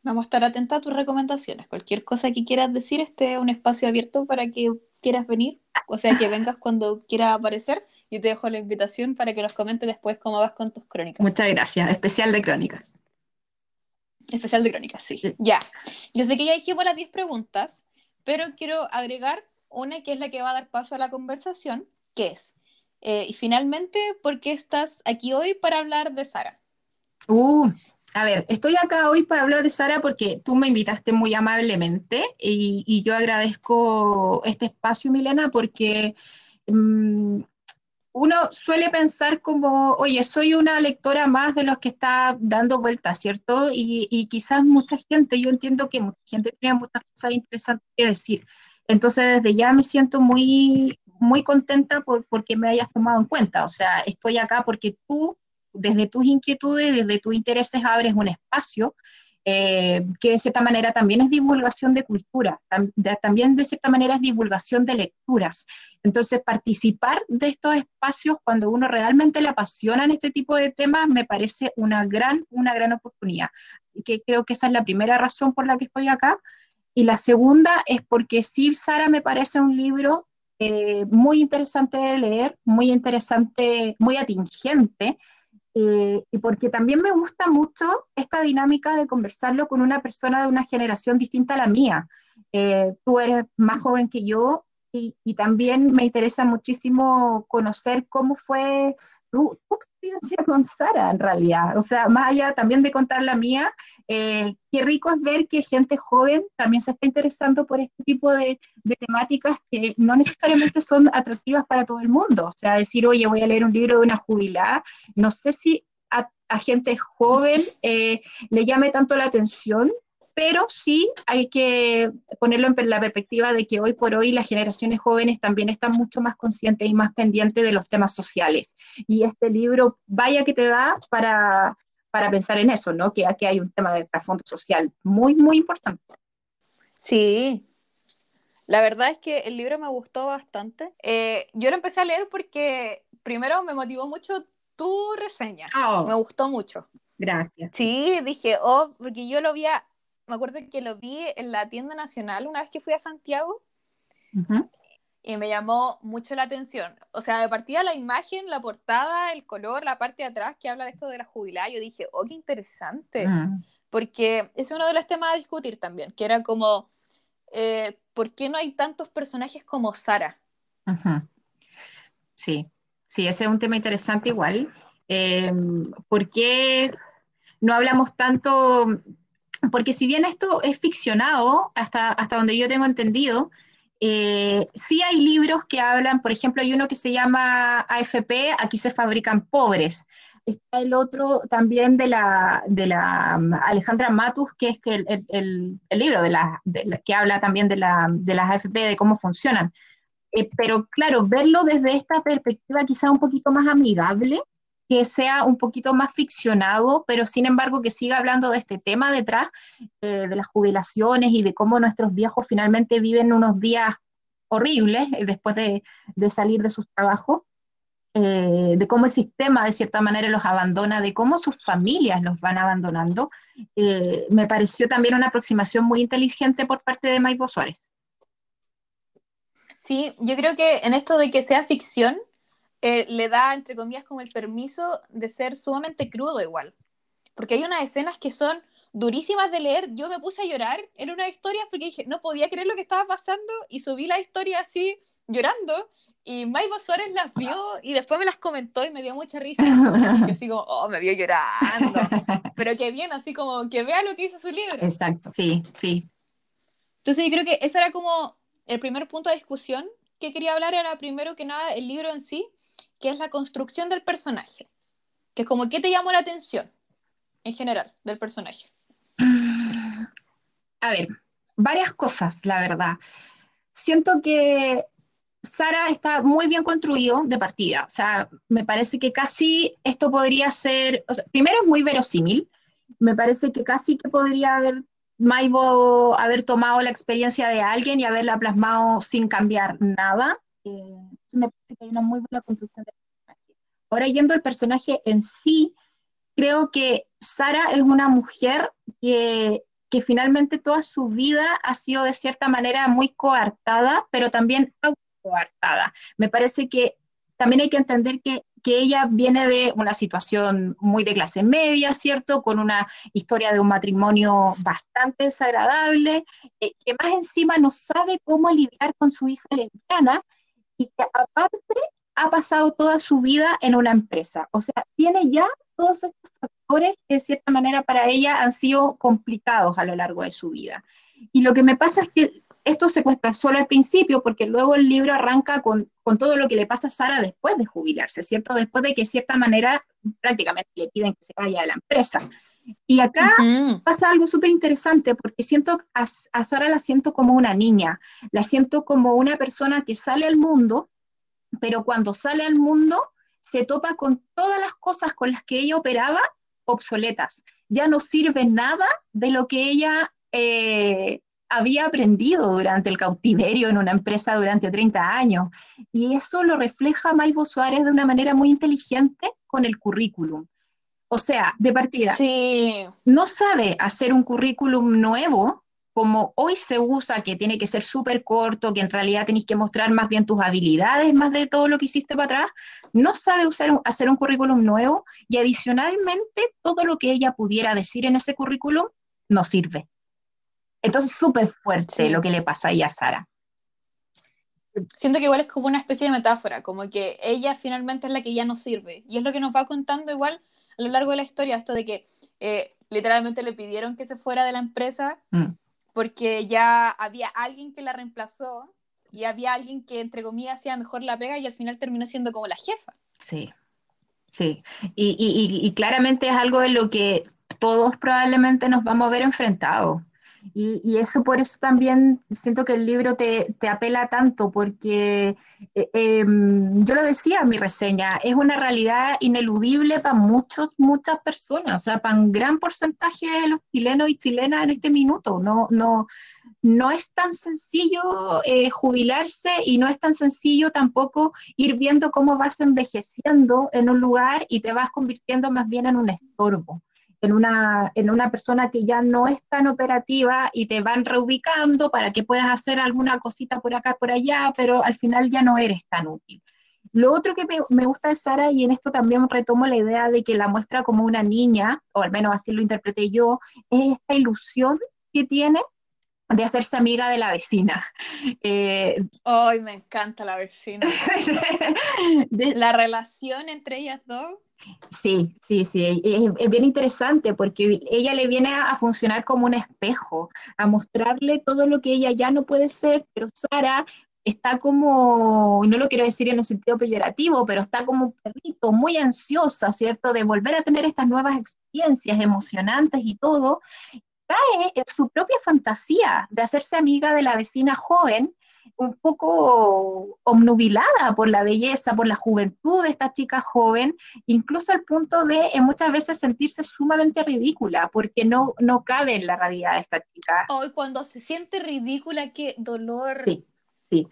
S1: Vamos a estar atentos a tus recomendaciones. Cualquier cosa que quieras decir, este es un espacio abierto para que quieras venir, o sea, que vengas cuando quieras aparecer. y te dejo la invitación para que nos comentes después cómo vas con tus crónicas.
S2: Muchas gracias. Especial de crónicas.
S1: Especial de crónicas, sí. Ya. Yo sé que ya dijimos las 10 preguntas, pero quiero agregar una que es la que va a dar paso a la conversación, que es, eh, y finalmente, ¿por qué estás aquí hoy para hablar de Sara?
S2: Uh, a ver, estoy acá hoy para hablar de Sara porque tú me invitaste muy amablemente y, yo agradezco este espacio, Milena, porque mm, uno suele pensar como, oye, soy una lectora más de los que está dando vueltas, ¿cierto? Y, quizás mucha gente, yo entiendo que mucha gente tiene muchas cosas interesantes que decir. Entonces, desde ya me siento muy, muy contenta por, porque me hayas tomado en cuenta. O sea, estoy acá porque tú desde tus inquietudes, desde tus intereses abres un espacio eh, que de cierta manera también es divulgación de cultura, también de cierta manera es divulgación de lecturas. Entonces, participar de estos espacios cuando uno realmente le apasiona en este tipo de temas me parece una gran, una gran oportunidad. Así que creo que esa es la primera razón por la que estoy acá. Y la segunda es porque sí, Sara me parece un libro eh, muy interesante de leer, muy interesante, muy atingente, eh, y porque también me gusta mucho esta dinámica de conversarlo con una persona de una generación distinta a la mía. Eh, tú eres más joven que yo y, y, también me interesa muchísimo conocer cómo fue tu, experiencia con Sara en realidad. O sea, más allá también de contar la mía, eh, qué rico es ver que gente joven también se está interesando por este tipo de, de, temáticas que no necesariamente son atractivas para todo el mundo. O sea, decir, oye, voy a leer un libro de una jubilada, no sé si a, a gente joven eh, le llame tanto la atención, pero sí hay que ponerlo en la perspectiva de que hoy por hoy las generaciones jóvenes también están mucho más conscientes y más pendientes de los temas sociales. Y este libro, vaya que te da para, para pensar en eso, ¿no? Que aquí hay un tema de trasfondo social muy, muy importante.
S1: Sí, la verdad es que el libro me gustó bastante. Eh, yo lo empecé a leer porque primero me motivó mucho tu reseña. Oh. me gustó mucho.
S2: Gracias.
S1: Sí, dije, oh, porque yo lo vi a, me acuerdo que lo vi en la tienda nacional una vez que fui a Santiago y me llamó mucho la atención. O sea, de partida la imagen, la portada, el color, la parte de atrás que habla de esto de la jubilada, yo dije, oh, qué interesante. Mm. Porque es uno de los temas a discutir también, que era como, eh, ¿por qué no hay tantos personajes como Sara?
S2: Sí, sí, ese es un tema interesante igual. Eh, ¿Por qué no hablamos tanto porque si bien esto es ficcionado, hasta, hasta donde yo tengo entendido, eh, sí hay libros que hablan, por ejemplo, hay uno que se llama AFP, aquí se fabrican pobres. Está el otro también de la, de la um, Alejandra Matus, que es el, el, el libro de la, que habla también de, la, de las AFP, de cómo funcionan. Eh, pero claro, verlo desde esta perspectiva quizá un poquito más amigable, que sea un poquito más ficcionado, pero sin embargo que siga hablando de este tema detrás, eh, de las jubilaciones y de cómo nuestros viejos finalmente viven unos días horribles eh, después de, salir de sus trabajos, eh, de cómo el sistema de cierta manera los abandona, de cómo sus familias los van abandonando, me pareció también una aproximación muy inteligente por parte de Maipo Suárez.
S1: Sí, yo creo que en esto de que sea ficción, eh, le da, entre comillas, como el permiso de ser sumamente crudo igual. Porque hay unas escenas que son durísimas de leer. Yo me puse a llorar en una historia porque dije, no podía creer lo que estaba pasando y subí la historia así llorando. Y May Suárez las vio y después me las comentó y me dio mucha risa. *laughs* Y así como, oh, me vio llorando. Pero que bien, así como que vea lo que dice su libro.
S2: Exacto, sí, sí.
S1: Entonces yo creo que ese era como el primer punto de discusión que quería hablar. Era primero que nada el libro en sí que es la construcción del personaje. Que como, ¿qué te llamó la atención en general del personaje?
S2: A ver, varias cosas, la verdad. Siento que Sara está muy bien construido de partida. O sea, me parece que casi esto podría ser, primero es muy verosímil. Me parece que casi que podría haber Maibo haber tomado la experiencia de alguien y haberla plasmado sin cambiar nada. Eh, me parece que hay una muy buena construcción del personaje. Ahora, yendo al personaje en sí, creo que Sara es una mujer que que finalmente toda su vida ha sido de cierta manera muy coartada, pero también coartada. Me parece que también hay que entender que, que, ella viene de una situación muy de clase media, ¿cierto? Con una historia de un matrimonio bastante desagradable, eh, que más encima no sabe cómo lidiar con su hija lesbiana y que aparte ha pasado toda su vida en una empresa. O sea, tiene ya todos estos factores que de cierta manera para ella han sido complicados a lo largo de su vida. Y lo que me pasa es que esto se cuesta solo al principio, porque luego el libro arranca con, con, todo lo que le pasa a Sara después de jubilarse, ¿cierto? Después de que de cierta manera prácticamente le piden que se vaya de la empresa. Y acá pasa algo súper interesante, porque siento a, a Sara la siento como una niña, la siento como una persona que sale al mundo, pero cuando sale al mundo se topa con todas las cosas con las que ella operaba obsoletas. Ya no sirve nada de lo que ella eh, había aprendido durante el cautiverio en una empresa durante 30 años. Y eso lo refleja Maibo Suárez de una manera muy inteligente con el currículum. O sea, de partida,
S1: sí.
S2: no sabe hacer un currículum nuevo como hoy se usa, que tiene que ser súper corto, que en realidad tenéis que mostrar más bien tus habilidades, más de todo lo que hiciste para atrás, no sabe usar, hacer un currículum nuevo y adicionalmente todo lo que ella pudiera decir en ese currículum no sirve. Entonces, súper fuerte sí. lo que le pasa ahí a Sara.
S1: Siento que igual es como una especie de metáfora, como que ella finalmente es la que ya no sirve. Y es lo que nos va contando igual a lo largo de la historia, esto de que eh, literalmente le pidieron que se fuera de la empresa. Mm porque ya había alguien que la reemplazó y había alguien que, entre comillas, hacía mejor la pega y al final terminó siendo como la jefa.
S2: Sí, sí. Y, y, y claramente es algo en lo que todos probablemente nos vamos a ver enfrentados. Y, eso por eso también siento que el libro te, te apela tanto, porque eh, eh, yo lo decía en mi reseña, es una realidad ineludible para muchos, muchas personas, o sea, para un gran porcentaje de los chilenos y chilenas en este minuto. No, no, no es tan sencillo eh, jubilarse y no es tan sencillo tampoco ir viendo cómo vas envejeciendo en un lugar y te vas convirtiendo más bien en un estorbo en una, en una persona que ya no es tan operativa y te van reubicando para que puedas hacer alguna cosita por acá, por allá, pero al final ya no eres tan útil. Lo otro que me, me, gusta de Sara, y en esto también retomo la idea de que la muestra como una niña, o al menos así lo interpreté yo, es esta ilusión que tiene de hacerse amiga de la vecina. *laughs*
S1: Eh, ¡Ay, me encanta la vecina! *laughs* de, la relación entre ellas dos
S2: Sí, sí, sí, es, bien interesante porque ella le viene a, funcionar como un espejo, a mostrarle todo lo que ella ya no puede ser, pero Sara está como, no lo quiero decir en un sentido peyorativo, pero está como un perrito, muy ansiosa, ¿cierto?, de volver a tener estas nuevas experiencias emocionantes y todo. Cae en su propia fantasía de hacerse amiga de la vecina joven un poco obnubilada por la belleza, por la juventud de esta chica joven, incluso al punto de muchas veces sentirse sumamente ridícula, porque no, no cabe en la realidad de esta chica.
S1: Hoy cuando se siente ridícula, qué dolor.
S2: Sí, sí.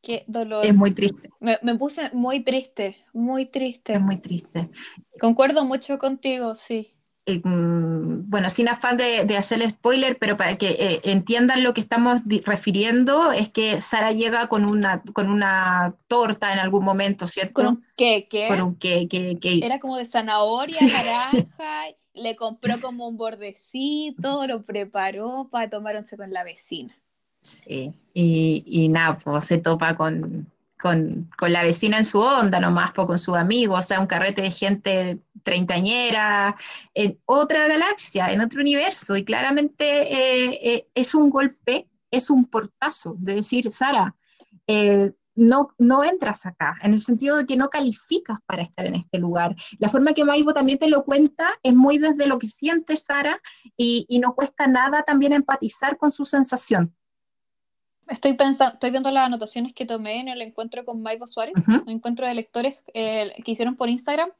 S1: Qué dolor.
S2: Es muy triste.
S1: Me, me, puse muy triste, muy triste.
S2: Es muy triste.
S1: Concuerdo mucho contigo, sí.
S2: Eh, bueno, sin afán de, de, hacer spoiler, pero para que eh, entiendan lo que estamos refiriendo, es que Sara llega con una, con una torta en algún momento, ¿cierto?
S1: Con un queque.
S2: Con un queque.
S1: Era como de zanahoria, sí. naranja, *laughs* le compró como un bordecito, lo preparó para tomar once con la vecina.
S2: Sí, y, y nada, pues se topa con, con, la vecina en su onda nomás, pues, con sus amigos, o sea, un carrete de gente treintañera, en otra galaxia, en otro universo, y claramente eh, eh, es un golpe, es un portazo de decir, Sara, eh, no, no entras acá, en el sentido de que no calificas para estar en este lugar. La forma que Maibo también te lo cuenta es muy desde lo que siente Sara y no cuesta nada también empatizar con su sensación.
S1: Estoy pensando, estoy viendo las anotaciones que tomé en el encuentro con Maibo Suárez, uh -huh. un encuentro de lectores eh, que hicieron por Instagram,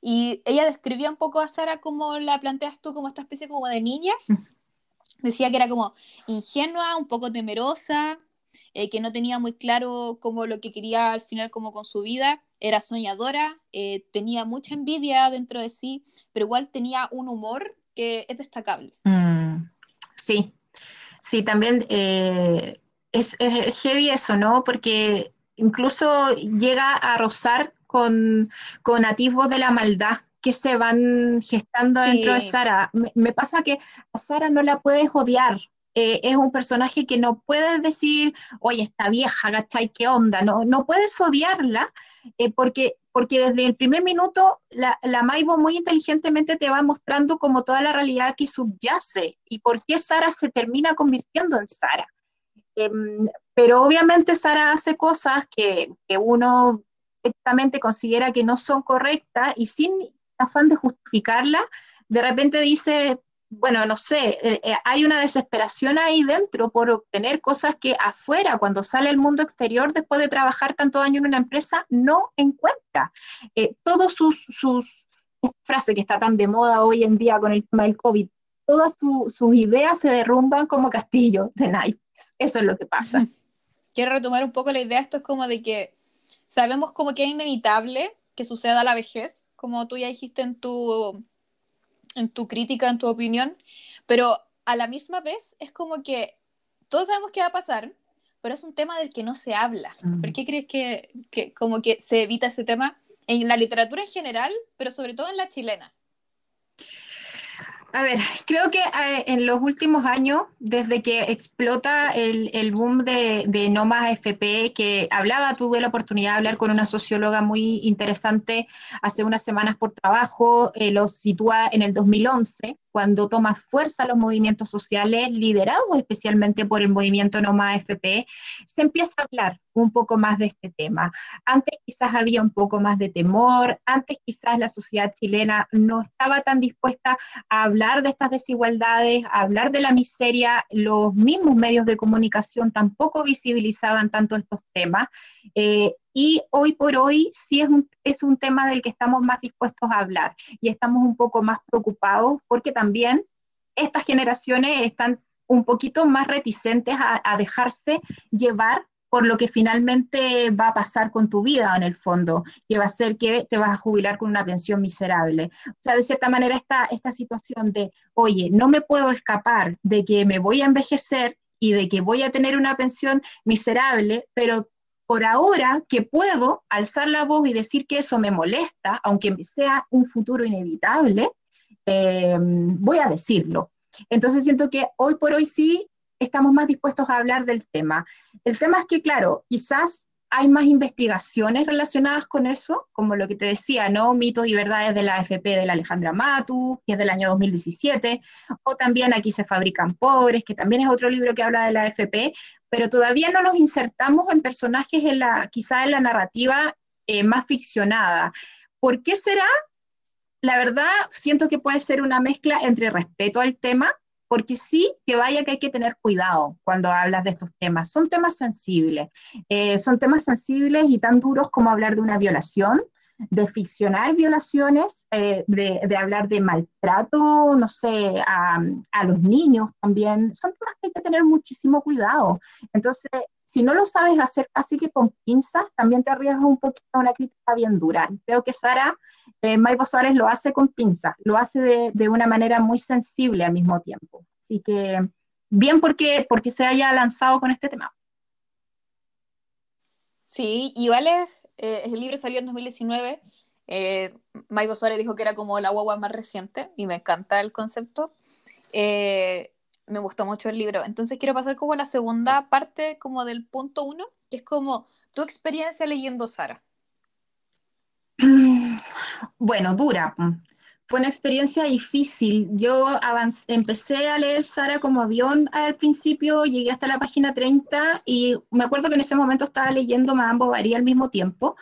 S1: y ella describía un poco a Sara como la planteas tú, como esta especie como de niña. Uh -huh. Decía que era como ingenua, un poco temerosa, eh, que no tenía muy claro como lo que quería al final como con su vida, era soñadora, eh, tenía mucha envidia dentro de sí, pero igual tenía un humor que es destacable.
S2: Mm. Sí, sí, también eh, es, es, heavy eso, ¿no? Porque incluso llega a rozar con, con atisbos de la maldad que se van gestando dentro de Sara. Me, pasa que a Sara no la puedes odiar. Eh, es un personaje que no puedes decir, oye, esta vieja, ¿cachai? ¿Qué onda? No, no puedes odiarla eh, porque, porque desde el primer minuto la, la Maibo muy inteligentemente te va mostrando como toda la realidad que subyace y por qué Sara se termina convirtiendo en Sara. Em, pero obviamente Sara hace cosas que, uno directamente considera que no son correctas y sin afán de justificarla, de repente dice, bueno, no sé, eh, eh, hay una desesperación ahí dentro por obtener cosas que afuera, cuando sale al mundo exterior, después de trabajar tanto años en una empresa, no encuentra. Eh, todos sus, sus frase que está tan de moda hoy en día con el tema del COVID, todas sus ideas se derrumban como castillos de naipes. Eso es lo que pasa. *laughs*
S1: Quiero retomar un poco la idea, esto es como de que sabemos como que es inevitable que suceda la vejez, como tú ya dijiste en tu, en tu crítica, en tu opinión, pero a la misma vez es como que todos sabemos qué va a pasar, pero es un tema del que no se habla. Mm. ¿Por qué crees que, que como que se evita ese tema en la literatura en general, pero sobre todo en la chilena?
S2: A ver, creo que eh, en los últimos años, desde que explota el, el boom de, de No Más FP, que hablaba, tuve la oportunidad de hablar con una socióloga muy interesante hace unas semanas por trabajo, eh, lo sitúa en el 2011, cuando toma fuerza los movimientos sociales, liderados especialmente por el movimiento No Más FP, se empieza a hablar un poco más de este tema. Antes quizás había un poco más de temor, antes quizás la sociedad chilena no estaba tan dispuesta a hablar de estas desigualdades, a hablar de la miseria, los mismos medios de comunicación tampoco visibilizaban tanto estos temas. Eh, y hoy por hoy sí es un, es un tema del que estamos más dispuestos a hablar y estamos un poco más preocupados porque también estas generaciones están un poquito más reticentes a, dejarse llevar por lo que finalmente va a pasar con tu vida en el fondo, que va a ser que te vas a jubilar con una pensión miserable. O sea, de cierta manera esta, esta situación de, oye, no me puedo escapar de que me voy a envejecer y de que voy a tener una pensión miserable, pero por ahora que puedo alzar la voz y decir que eso me molesta, aunque sea un futuro inevitable, eh, voy a decirlo. Entonces siento que hoy por hoy sí estamos más dispuestos a hablar del tema. El tema es que, claro, quizás hay más investigaciones relacionadas con eso, como lo que te decía, ¿no? Mitos y verdades de la AFP de la Alejandra Matu, que es del año 2017, o también Aquí se fabrican pobres, que también es otro libro que habla de la AFP, pero todavía no los insertamos en personajes en la, quizá en la narrativa eh, más ficcionada. ¿Por qué será? La verdad, siento que puede ser una mezcla entre respeto al tema, porque sí que vaya que hay que tener cuidado cuando hablas de estos temas. Son temas sensibles, eh, son temas sensibles y tan duros como hablar de una violación, de ficcionar violaciones, eh, de, hablar de maltrato, no sé, a, los niños también. Son temas que hay que tener muchísimo cuidado. Entonces, si no lo sabes hacer así que con pinzas, también te arriesgas un poquito a una crítica bien dura. Creo que Sara eh, Suárez lo hace con pinzas, lo hace de, de, una manera muy sensible al mismo tiempo. Así que bien porque, porque se haya lanzado con este tema.
S1: Sí, igual es, eh, el libro salió en 2019. Eh, Maibo Suárez dijo que era como la guagua más reciente y me encanta el concepto. Eh, me gustó mucho el libro. Entonces quiero pasar como a la segunda parte, como del punto uno, que es como tu experiencia leyendo Sara.
S2: Bueno, dura. Fue una experiencia difícil. Yo empecé a leer Sara como avión al principio, llegué hasta la página 30 y me acuerdo que en ese momento estaba leyendo Madame Bovary al mismo tiempo.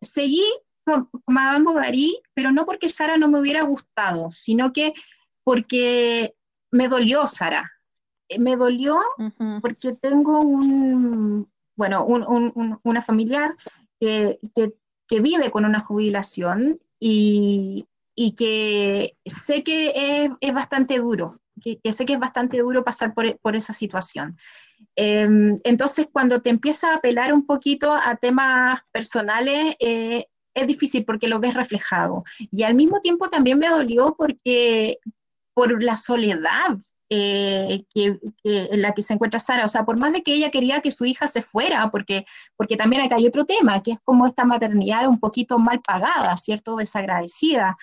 S2: Seguí con Madame Bovary, pero no porque Sara no me hubiera gustado, sino que porque me dolió, Sara. Eh, me dolió porque tengo un, bueno, una familiar que, vive con una jubilación y, que sé que es, bastante duro, que, sé que es bastante duro pasar por, esa situación. Em, entonces, cuando te empieza a apelar un poquito a temas personales, eh, es difícil porque lo ves reflejado. Y al mismo tiempo también me dolió porque por la soledad, eh, que, en la que se encuentra Sara. O sea, por más de que ella quería que su hija se fuera, porque, porque también acá hay otro tema, que es como esta maternidad un poquito mal pagada, ¿cierto? Desagradecida.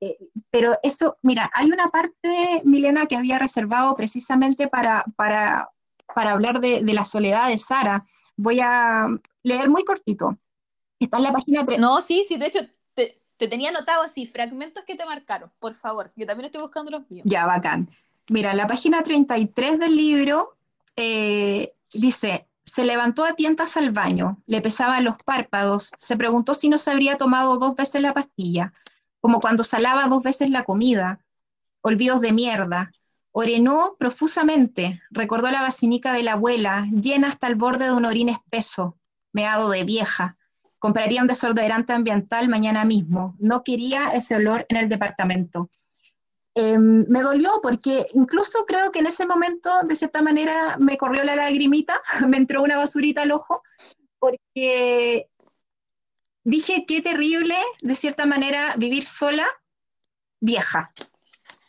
S2: Eh, pero eso, mira, hay una parte, Milena, que había reservado precisamente para, para, para hablar de, de la soledad de Sara. Voy a leer muy cortito. Está en la página 3.
S1: No, sí, sí, de hecho, te, te tenía anotado así, fragmentos que te marcaron, por favor. Yo también estoy buscando los míos.
S2: Ya, bacán. Mira, la página 33 del libro eh, dice, se levantó a tientas al baño, le pesaban los párpados, se preguntó si no se habría tomado dos veces la pastilla, como cuando salaba dos veces la comida, olvidos de mierda. Orenó profusamente, recordó la basinica de la abuela, llena hasta el borde de un orín espeso, meado de vieja. Compraría un desodorante ambiental mañana mismo. No quería ese olor en el departamento. Em, me dolió porque incluso creo que en ese momento, de cierta manera, me corrió la lagrimita, *laughs* me entró una basurita al ojo, porque dije qué terrible, de cierta manera, vivir sola, vieja,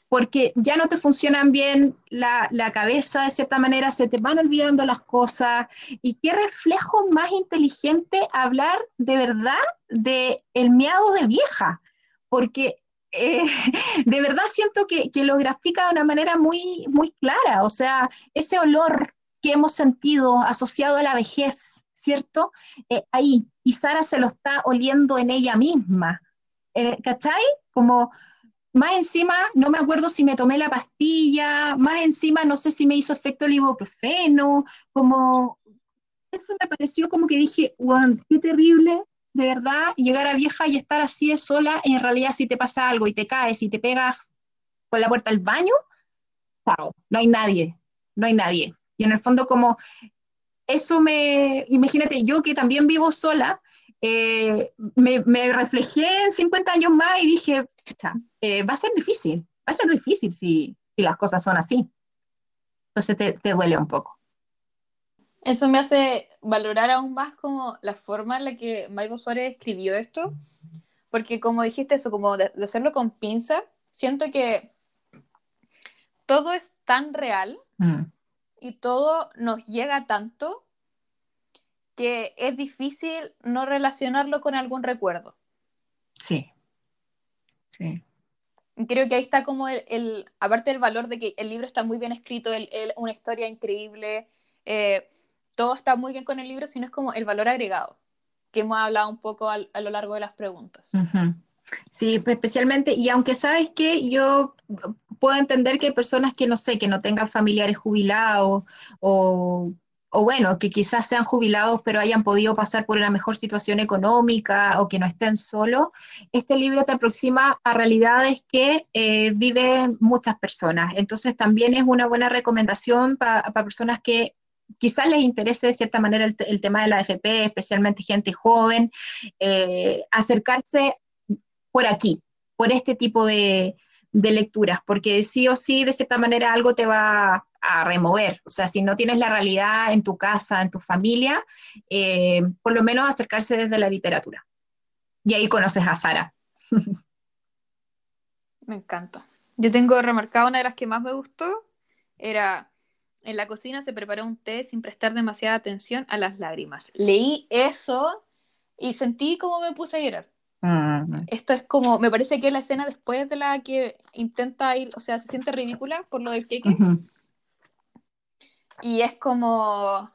S2: porque ya no te funcionan bien la, cabeza, de cierta manera, se te van olvidando las cosas, y qué reflejo más inteligente hablar de verdad de el miedo de vieja, porque eh, *laughs* de verdad siento que, lo grafica de una manera muy, muy clara, o sea, ese olor que hemos sentido asociado a la vejez, ¿cierto? Eh, ahí, y Sara se lo está oliendo en ella misma, eh, ¿cachai? Como más encima, no me acuerdo si me tomé la pastilla, más encima no sé si me hizo efecto el ibuprofeno, como eso me pareció como que dije, wow, qué terrible de verdad llegar a vieja y estar así de sola, y en realidad si te pasa algo y te caes y te pegas por la puerta del baño, chao, no hay nadie, no hay nadie. Y en el fondo como eso me, imagínate, yo que también vivo sola, eh, me, reflejé en 50 años más y dije, eh, va a ser difícil, va a ser difícil si, las cosas son así. Entonces te duele un poco.
S1: Eso me hace valorar aún más como la forma en la que Michael Suárez escribió esto, porque como dijiste eso, como de, hacerlo con pinza, siento que todo es tan real mm. y todo nos llega tanto que es difícil no relacionarlo con algún recuerdo.
S2: Sí, sí.
S1: Creo que ahí está como el, aparte del valor de que el libro está muy bien escrito, el, una historia increíble, eh, todo está muy bien con el libro, sino es como el valor agregado, que hemos hablado un poco a lo largo de las preguntas.
S2: Sí, pues, especialmente, y aunque sabes que yo puedo entender que hay personas que no sé, que no tengan familiares jubilados o, bueno, que quizás sean jubilados pero hayan podido pasar por una mejor situación económica o que no estén solos, este libro te aproxima a realidades que eh, viven muchas personas. Entonces también es una buena recomendación para personas que quizás les interese de cierta manera el, tema de la AFP, especialmente gente joven, eh, acercarse por aquí, por este tipo de, lecturas, porque sí o sí, de cierta manera, algo te va a remover. O sea, si no tienes la realidad en tu casa, en tu familia, eh, por lo menos acercarse desde la literatura. Y ahí conoces a Sara. *laughs*
S1: Me encanta. Yo tengo remarcado una de las que más me gustó, era en la cocina se preparó un té sin prestar demasiada atención a las lágrimas. Leí eso y sentí como me puse a llorar. Mm. Esto es como, me parece que la escena después de la que intenta ir, o sea, se siente ridícula por lo del cake. Y es como,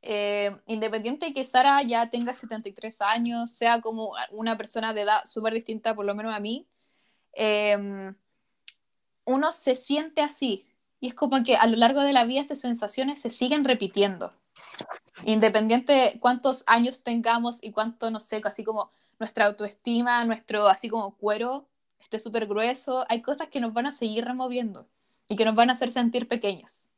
S1: eh, independiente de que Sara ya tenga 73 años, sea como una persona de edad súper distinta, por lo menos a mí, eh, uno se siente así, y es como que a lo largo de la vida esas sensaciones se siguen repitiendo. Independiente de cuántos años tengamos y cuánto, no sé, así como nuestra autoestima, nuestro así como cuero esté súper grueso, hay cosas que nos van a seguir removiendo y que nos van a hacer sentir pequeños.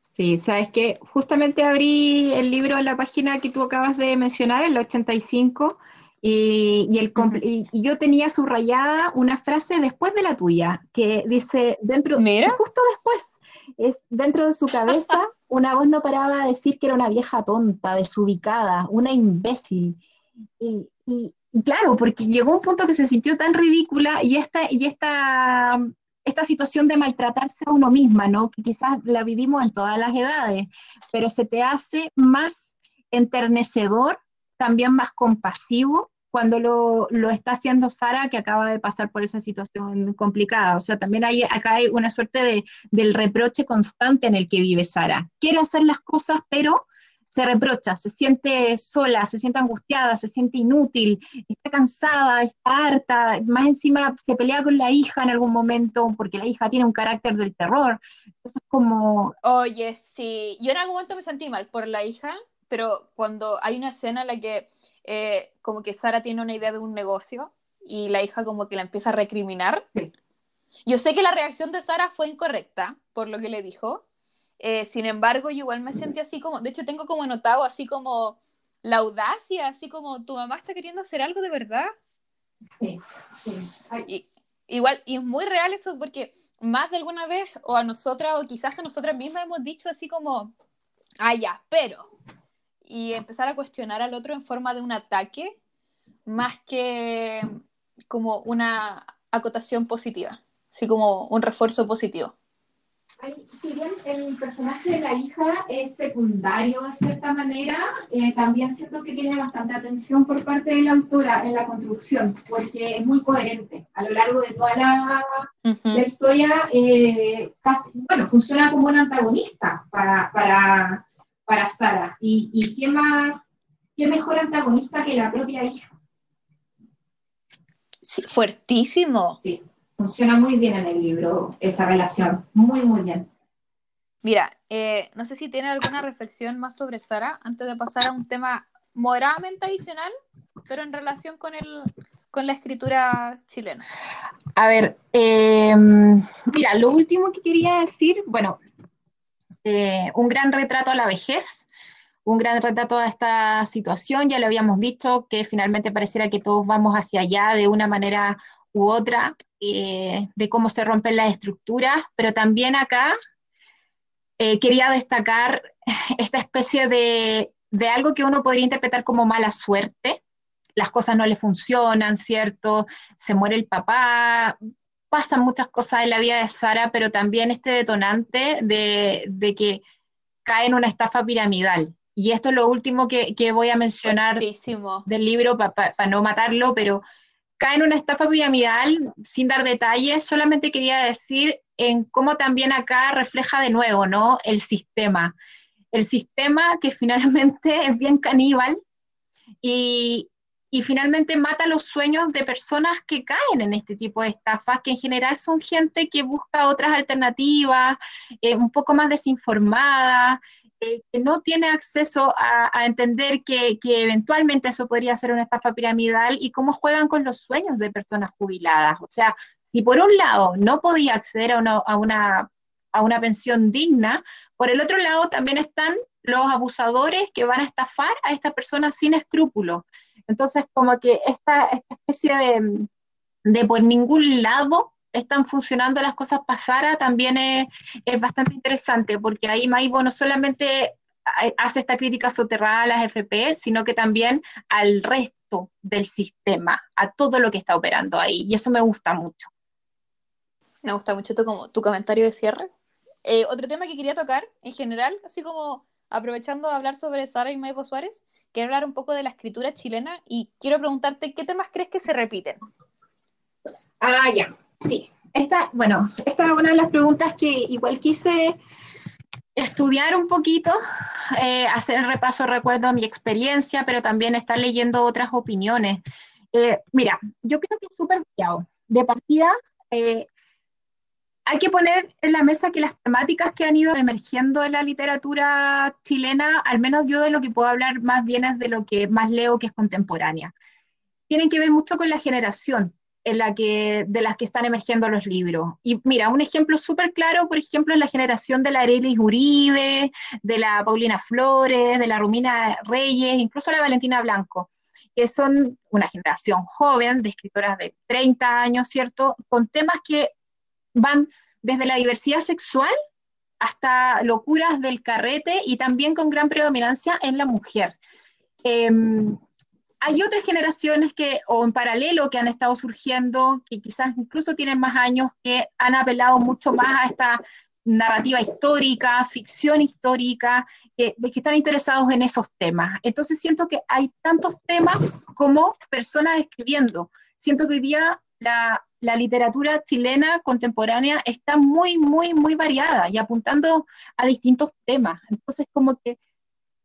S2: Sí, sabes que justamente abrí el libro en la página que tú acabas de mencionar, el 85, y, el, y, yo tenía subrayada una frase después de la tuya, que dice, dentro, justo después, es dentro de su cabeza, una voz no paraba de decir que era una vieja tonta, desubicada, una imbécil. Y, y claro, porque llegó un punto que se sintió tan ridícula y esta, y esta esta situación de maltratarse a uno misma, ¿no? Que quizás la vivimos en todas las edades, pero se te hace más enternecedor, también más compasivo cuando lo, lo, está haciendo Sara, que acaba de pasar por esa situación complicada. O sea, también hay, acá hay una suerte de, del reproche constante en el que vive Sara. Quiere hacer las cosas, pero se reprocha, se siente sola, se siente angustiada, se siente inútil, está cansada, está harta, más encima se pelea con la hija en algún momento porque la hija tiene un carácter del terror. Entonces como...
S1: Oye, sí, yo en algún momento me sentí mal por la hija, pero cuando hay una escena en la que eh, como que Sara tiene una idea de un negocio y la hija como que la empieza a recriminar, yo sé que la reacción de Sara fue incorrecta por lo que le dijo, eh, sin embargo, yo igual me sentí así como, de hecho tengo como anotado así como la audacia, así como tu mamá está queriendo hacer algo de verdad. Sí, Y, igual, y es muy real eso porque más de alguna vez, o a nosotras, o quizás a nosotras mismas hemos dicho así como, ah, ya, pero, y empezar a cuestionar al otro en forma de un ataque, más que como una acotación positiva, así como un refuerzo positivo
S2: si bien el personaje de la hija es secundario de cierta manera, eh, también siento que tiene bastante atención por parte de la autora en la construcción, porque es muy coherente. A lo largo de toda la, historia, eh, bueno, funciona como un antagonista para, para, para Sara. ¿Y, y qué, más, qué mejor antagonista que la propia hija?
S1: Sí, fuertísimo.
S2: Sí funciona muy bien en el libro esa relación, muy, muy bien.
S1: Mira, eh, no sé si tiene alguna reflexión más sobre Sara antes de pasar a un tema moderadamente adicional, pero en relación con, el, con la escritura chilena.
S2: A ver, eh, mira, lo último que quería decir, bueno, eh, un gran retrato a la vejez, un gran retrato a esta situación, ya lo habíamos dicho, que finalmente pareciera que todos vamos hacia allá de una manera u otra, eh, de cómo se rompen las estructuras, pero también acá eh, quería destacar *laughs* esta especie de, de, algo que uno podría interpretar como mala suerte. Las cosas no le funcionan, ¿cierto? Se muere el papá, pasan muchas cosas en la vida de Sara, pero también este detonante de, de que cae en una estafa piramidal. Y esto es lo último que, que voy a mencionar del libro para no matarlo, pero cae en una estafa piramidal, sin dar detalles, solamente quería decir en cómo también acá refleja de nuevo, ¿no? El sistema. El sistema que *laughs* finalmente es bien caníbal y, y finalmente mata los sueños de personas que caen en este tipo de estafas, que en general son gente que busca otras alternativas, eh, un poco más desinformada, que no tiene acceso a, entender que, eventualmente eso podría ser una estafa piramidal y cómo juegan con los sueños de personas jubiladas. O sea, si por un lado no podía acceder a una, a una, a una pensión digna, por el otro lado también están los abusadores que van a estafar a estas personas sin escrúpulos. Entonces, como que esta, especie de, de por ningún lado están funcionando las cosas pasara también es, bastante interesante, porque ahí Maibo no solamente hace esta crítica soterrada a las FP, sino que también al resto del sistema, a todo lo que está operando ahí, y eso me gusta mucho.
S1: Me gusta mucho tu, como, tu comentario de cierre. Eh, otro tema que quería tocar, en general, así como aprovechando de hablar sobre Sara y Maibo Suárez, quiero hablar un poco de la escritura chilena y quiero preguntarte qué temas crees que se repiten.
S2: Ah, ya. Sí, esta, bueno, esta es una de las preguntas que igual quise estudiar un poquito, eh, hacer el repaso, recuerdo a mi experiencia, pero también estar leyendo otras opiniones. Eh, mira, yo creo que es súper variado. De partida, eh, hay que poner en la mesa que las temáticas que han ido emergiendo en la literatura chilena, al menos yo de lo que puedo hablar más bien es de lo que más leo, que es contemporánea, tienen que ver mucho con la generación en la que, de las que están emergiendo los libros. Y mira, un ejemplo súper claro, por ejemplo, es la generación de la Arelis Uribe, de la Paulina Flores, de la Rumina Reyes, incluso la Valentina Blanco, que son una generación joven de escritoras de 30 años, ¿cierto? Con temas que van desde la diversidad sexual hasta locuras del carrete y también con gran predominancia en la mujer. Em, hay otras generaciones que, o en paralelo, que han estado surgiendo, que quizás incluso tienen más años, que han apelado mucho más a esta narrativa histórica, ficción histórica, que, que, están interesados en esos temas. Entonces siento que hay tantos temas como personas escribiendo. Siento que hoy día la, la literatura chilena contemporánea está muy, muy, muy variada y apuntando a distintos temas. Entonces como que,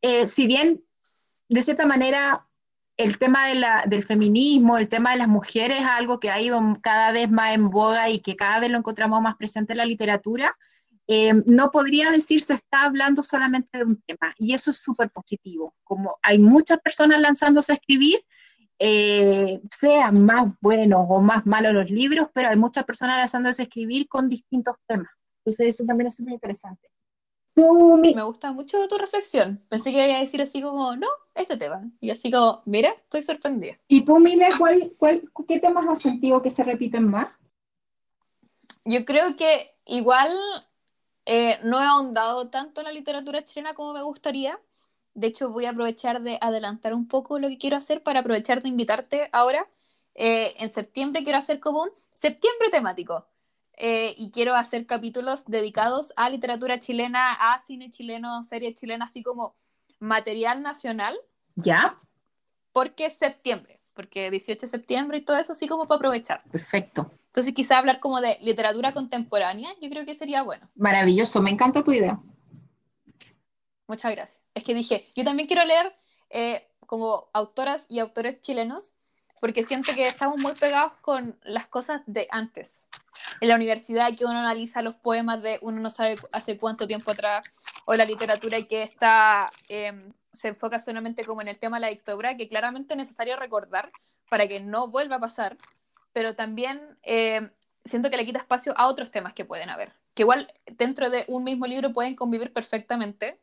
S2: eh, si bien de cierta manera el tema de la, del feminismo, el tema de las mujeres es algo que ha ido cada vez más en boga y que cada vez lo encontramos más presente en la literatura, eh, no podría decir se está hablando solamente de un tema, y eso es súper positivo. Como hay muchas personas lanzándose a escribir, eh, sean más buenos o más malos los libros, pero hay muchas personas lanzándose a escribir con distintos temas. Entonces eso también es muy interesante.
S1: Me gusta mucho tu reflexión. Pensé que iba a decir así como, no, este tema. Y así como, mira, estoy sorprendida.
S2: ¿Y tú, Mile, cuál, cuál, qué temas has sentido que se repiten más?
S1: Yo creo que igual eh, no he ahondado tanto en la literatura chilena como me gustaría. De hecho, voy a aprovechar de adelantar un poco lo que quiero hacer para aprovechar de invitarte ahora. Eh, en septiembre quiero hacer como un septiembre temático. Eh, y quiero hacer capítulos dedicados a literatura chilena, a cine chileno, series chilenas, así como material nacional.
S2: ¿Ya?
S1: Porque septiembre, porque 18 de septiembre y todo eso, así como para aprovechar.
S2: Perfecto.
S1: Entonces quizá hablar como de literatura contemporánea, yo creo que sería bueno.
S2: Maravilloso, me encanta tu idea.
S1: Muchas gracias. Es que dije, yo también quiero leer eh, como autoras y autores chilenos, porque siento que estamos muy pegados con las cosas de antes. En la universidad que uno analiza los poemas de uno no sabe hace cuánto tiempo atrás, o la literatura que está, em, se enfoca solamente como en el tema de la dictadura, que claramente es necesario recordar para que no vuelva a pasar, pero también eh, siento que le quita espacio a otros temas que pueden haber, que igual dentro de un mismo libro pueden convivir perfectamente,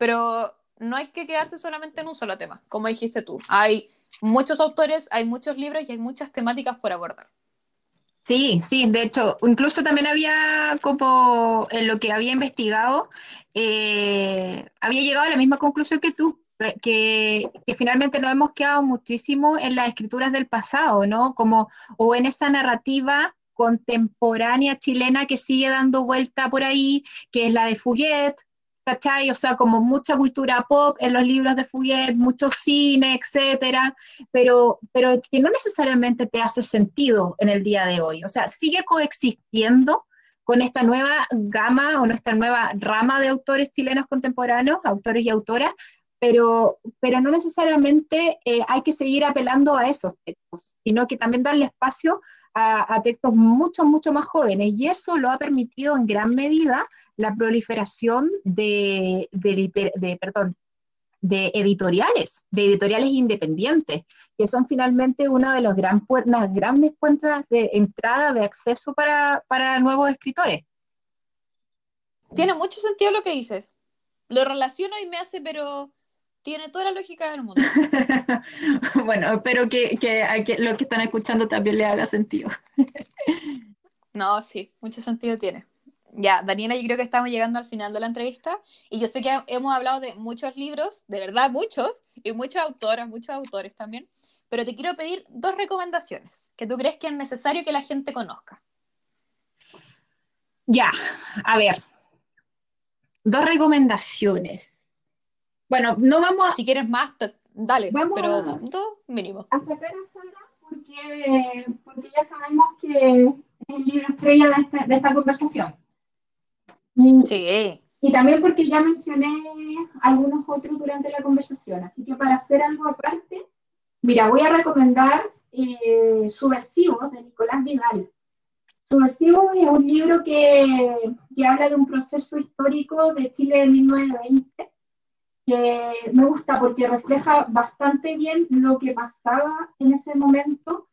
S1: pero no hay que quedarse solamente en un solo tema, como dijiste tú. Hay muchos autores, hay muchos libros y hay muchas temáticas por abordar.
S2: Sí, sí, de hecho, incluso también había como en lo que había investigado, eh, había llegado a la misma conclusión que tú, que, finalmente nos hemos quedado muchísimo en las escrituras del pasado, ¿no? Como, o en esa narrativa contemporánea chilena que sigue dando vuelta por ahí, que es la de Fuguet, ¿cachai? O sea, como mucha cultura pop en los libros de Fuguet, mucho cine, etcétera, pero, pero que no necesariamente te hace sentido en el día de hoy. O sea, sigue coexistiendo con esta nueva gama o nuestra nueva rama de autores chilenos contemporáneos, autores y autoras, pero, pero no necesariamente eh, hay que seguir apelando a esos textos, sino que también darle espacio a, textos mucho, mucho más jóvenes. Y eso lo ha permitido en gran medida la proliferación de, de, perdón, de editoriales, de editoriales independientes, que son finalmente una de las grandes puertas de entrada, de acceso para, para nuevos escritores.
S1: Tiene mucho sentido lo que dices. Lo relaciono y me hace, pero tiene toda la lógica del mundo. *laughs*
S2: bueno, espero que, que, que lo que están escuchando también le haga sentido. *laughs*
S1: no, sí, mucho sentido tiene. Ya, Daniela, yo creo que estamos llegando al final de la entrevista y yo sé que hemos hablado de muchos libros, de verdad muchos, y muchas autoras, muchos autores también, pero te quiero pedir dos recomendaciones que tú crees que es necesario que la gente conozca.
S2: Ya, a ver, dos recomendaciones. Bueno, no vamos a...
S1: Si quieres más, dale, vamos pero a, dos mínimo.
S2: A sacar a Sara porque, porque ya sabemos que es el libro estrella de esta, de esta conversación.
S1: sí.
S2: Y también porque ya mencioné algunos otros durante la conversación. Así que para hacer algo aparte, mira, voy a recomendar eh, Subversivos de Nicolás Vidal. Subversivos es un libro que, que habla de un proceso histórico de Chile de 1920 me gusta porque refleja bastante bien lo que pasaba en ese momento.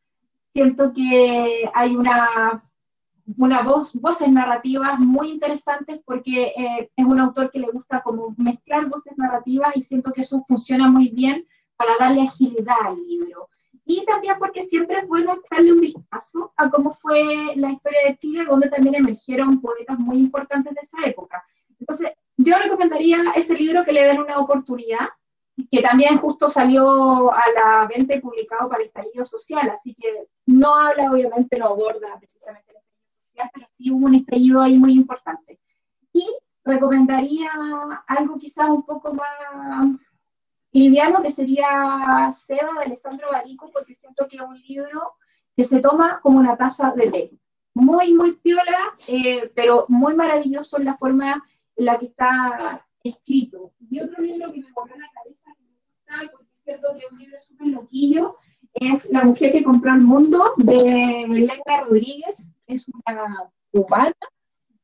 S2: Siento que hay una, una voz, voces narrativas muy interesantes porque eh, es un autor que le gusta como mezclar voces narrativas y siento que eso funciona muy bien para darle agilidad al libro. Y también porque siempre es bueno echarle un vistazo a cómo fue la historia de Chile, donde también emergieron poetas muy importantes de esa época. Entonces, yo recomendaría ese libro que le den una oportunidad. que también justo salió a la venta y publicado para el estallido social, así que no habla, obviamente, no aborda precisamente el estallido social, pero sí hubo un estallido ahí muy importante. Y recomendaría algo quizás un poco más liviano, que sería Seda de Alessandro Barico, porque siento que es un libro que se toma como una taza de té. Muy, muy piola, eh, pero muy maravilloso en la forma la que está escrito. Y otro libro que me volvió a la cabeza, porque es cierto que es un libro súper loquillo, es La mujer que compró el mundo, de Elena Rodríguez, es una cubana,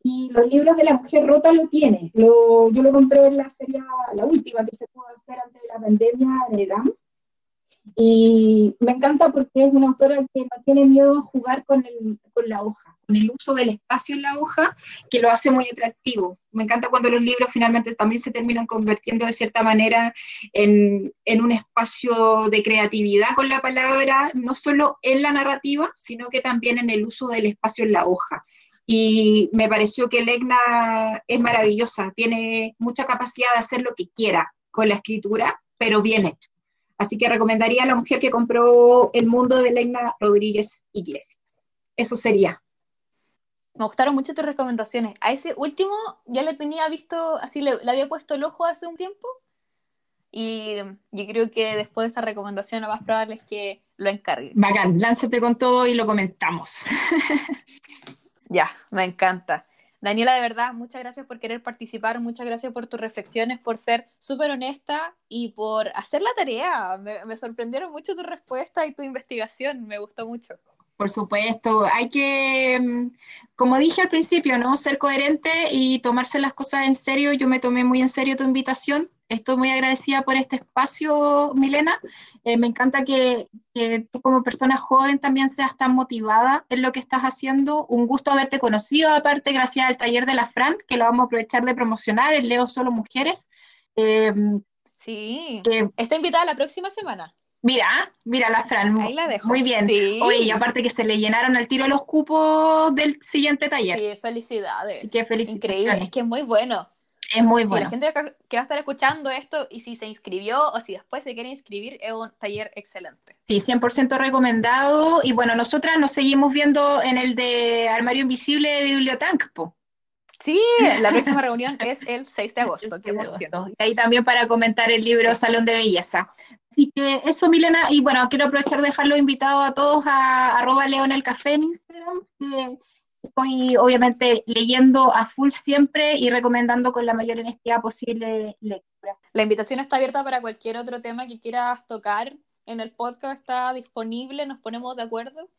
S2: y los libros de la mujer rota lo tiene. Lo, yo lo compré en la feria, la última que se pudo hacer antes de la pandemia el GAM. Y me encanta porque es una autora que no tiene miedo a jugar con, la hoja, con el uso del espacio en la hoja, que lo hace muy atractivo. Me encanta cuando los libros finalmente también se terminan convirtiendo de cierta manera en, en un espacio de creatividad con la palabra, no solo en la narrativa, sino que también en el uso del espacio en la hoja y me pareció que Legna es maravillosa, tiene mucha capacidad de hacer lo que quiera con la escritura, pero bien hecho. Así que recomendaría a la mujer que compró El Mundo de Legna Rodríguez Iglesias. Eso sería.
S1: Me gustaron mucho tus recomendaciones. A ese último ya le tenía visto, así le, había puesto el ojo hace un tiempo. Y yo creo que después de esta recomendación lo más probable es que lo encargue.
S2: Bacán, lánzate con todo y lo comentamos. *laughs*
S1: Ya, me encanta. Daniela, de verdad, muchas gracias por querer participar, muchas gracias por tus reflexiones, por ser súper honesta y por hacer la tarea. Me, sorprendieron mucho tu respuesta y tu investigación, me gustó mucho.
S2: Por supuesto, hay que, mm, como dije al principio, ¿no? Ser coherente y tomarse las cosas en serio. Yo me tomé muy en serio tu invitación estoy muy agradecida por este espacio, Milena. Eh, me encanta que, tú como persona joven también seas tan motivada en lo que estás haciendo. Un gusto haberte conocido, aparte, gracias al taller de la Fran, que lo vamos a aprovechar de promocionar, el Leo Solo Mujeres.
S1: Em, sí, está invitada la próxima semana.
S2: Mira, mira la Fran.
S1: Ahí la dejo.
S2: Muy bien. Oye, y aparte que se le llenaron al tiro los cupos del siguiente taller.
S1: Sí, felicidades.
S2: Así que felicidades.
S1: Increíble, es que es muy bueno.
S2: Es muy bueno.
S1: la gente que va a estar escuchando esto y si se inscribió o si después se quiere inscribir, es un taller excelente.
S2: Sí, 100% recomendado. Y bueno, nosotras nos seguimos viendo en el de Armario Invisible de Bibliotank.
S1: Sí, la próxima *laughs* reunión es el 6 de agosto. Qué emoción.
S2: Y ahí también para comentar el libro Salón de Belleza. Así que eso, Milena. Y bueno, quiero aprovechar de dejarlo invitado a todos a arroba Leo en el café en Instagram. Estoy obviamente leyendo a full siempre y recomendando con la mayor honestidad posible lectura.
S1: La invitación está abierta para cualquier otro tema que quieras tocar en el podcast, está disponible, nos ponemos de acuerdo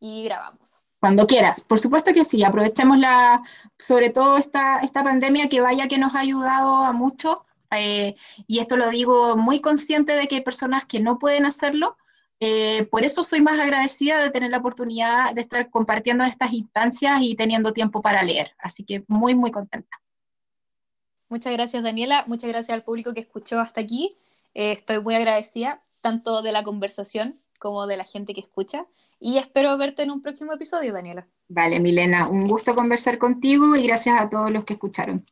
S1: y grabamos.
S2: Cuando quieras, por supuesto que sí, aprovechemos la, sobre todo esta, esta pandemia que vaya que nos ha ayudado a mucho, eh, y esto lo digo muy consciente de que hay personas que no pueden hacerlo, eh, por eso soy más agradecida de tener la oportunidad de estar compartiendo estas instancias y teniendo tiempo para leer. Así que muy, muy contenta.
S1: Muchas gracias, Daniela. Muchas gracias al público que escuchó hasta aquí. Eh, estoy muy agradecida tanto de la conversación como de la gente que escucha. Y espero verte en un próximo episodio, Daniela.
S2: Vale, Milena, un gusto conversar contigo y gracias a todos los que escucharon.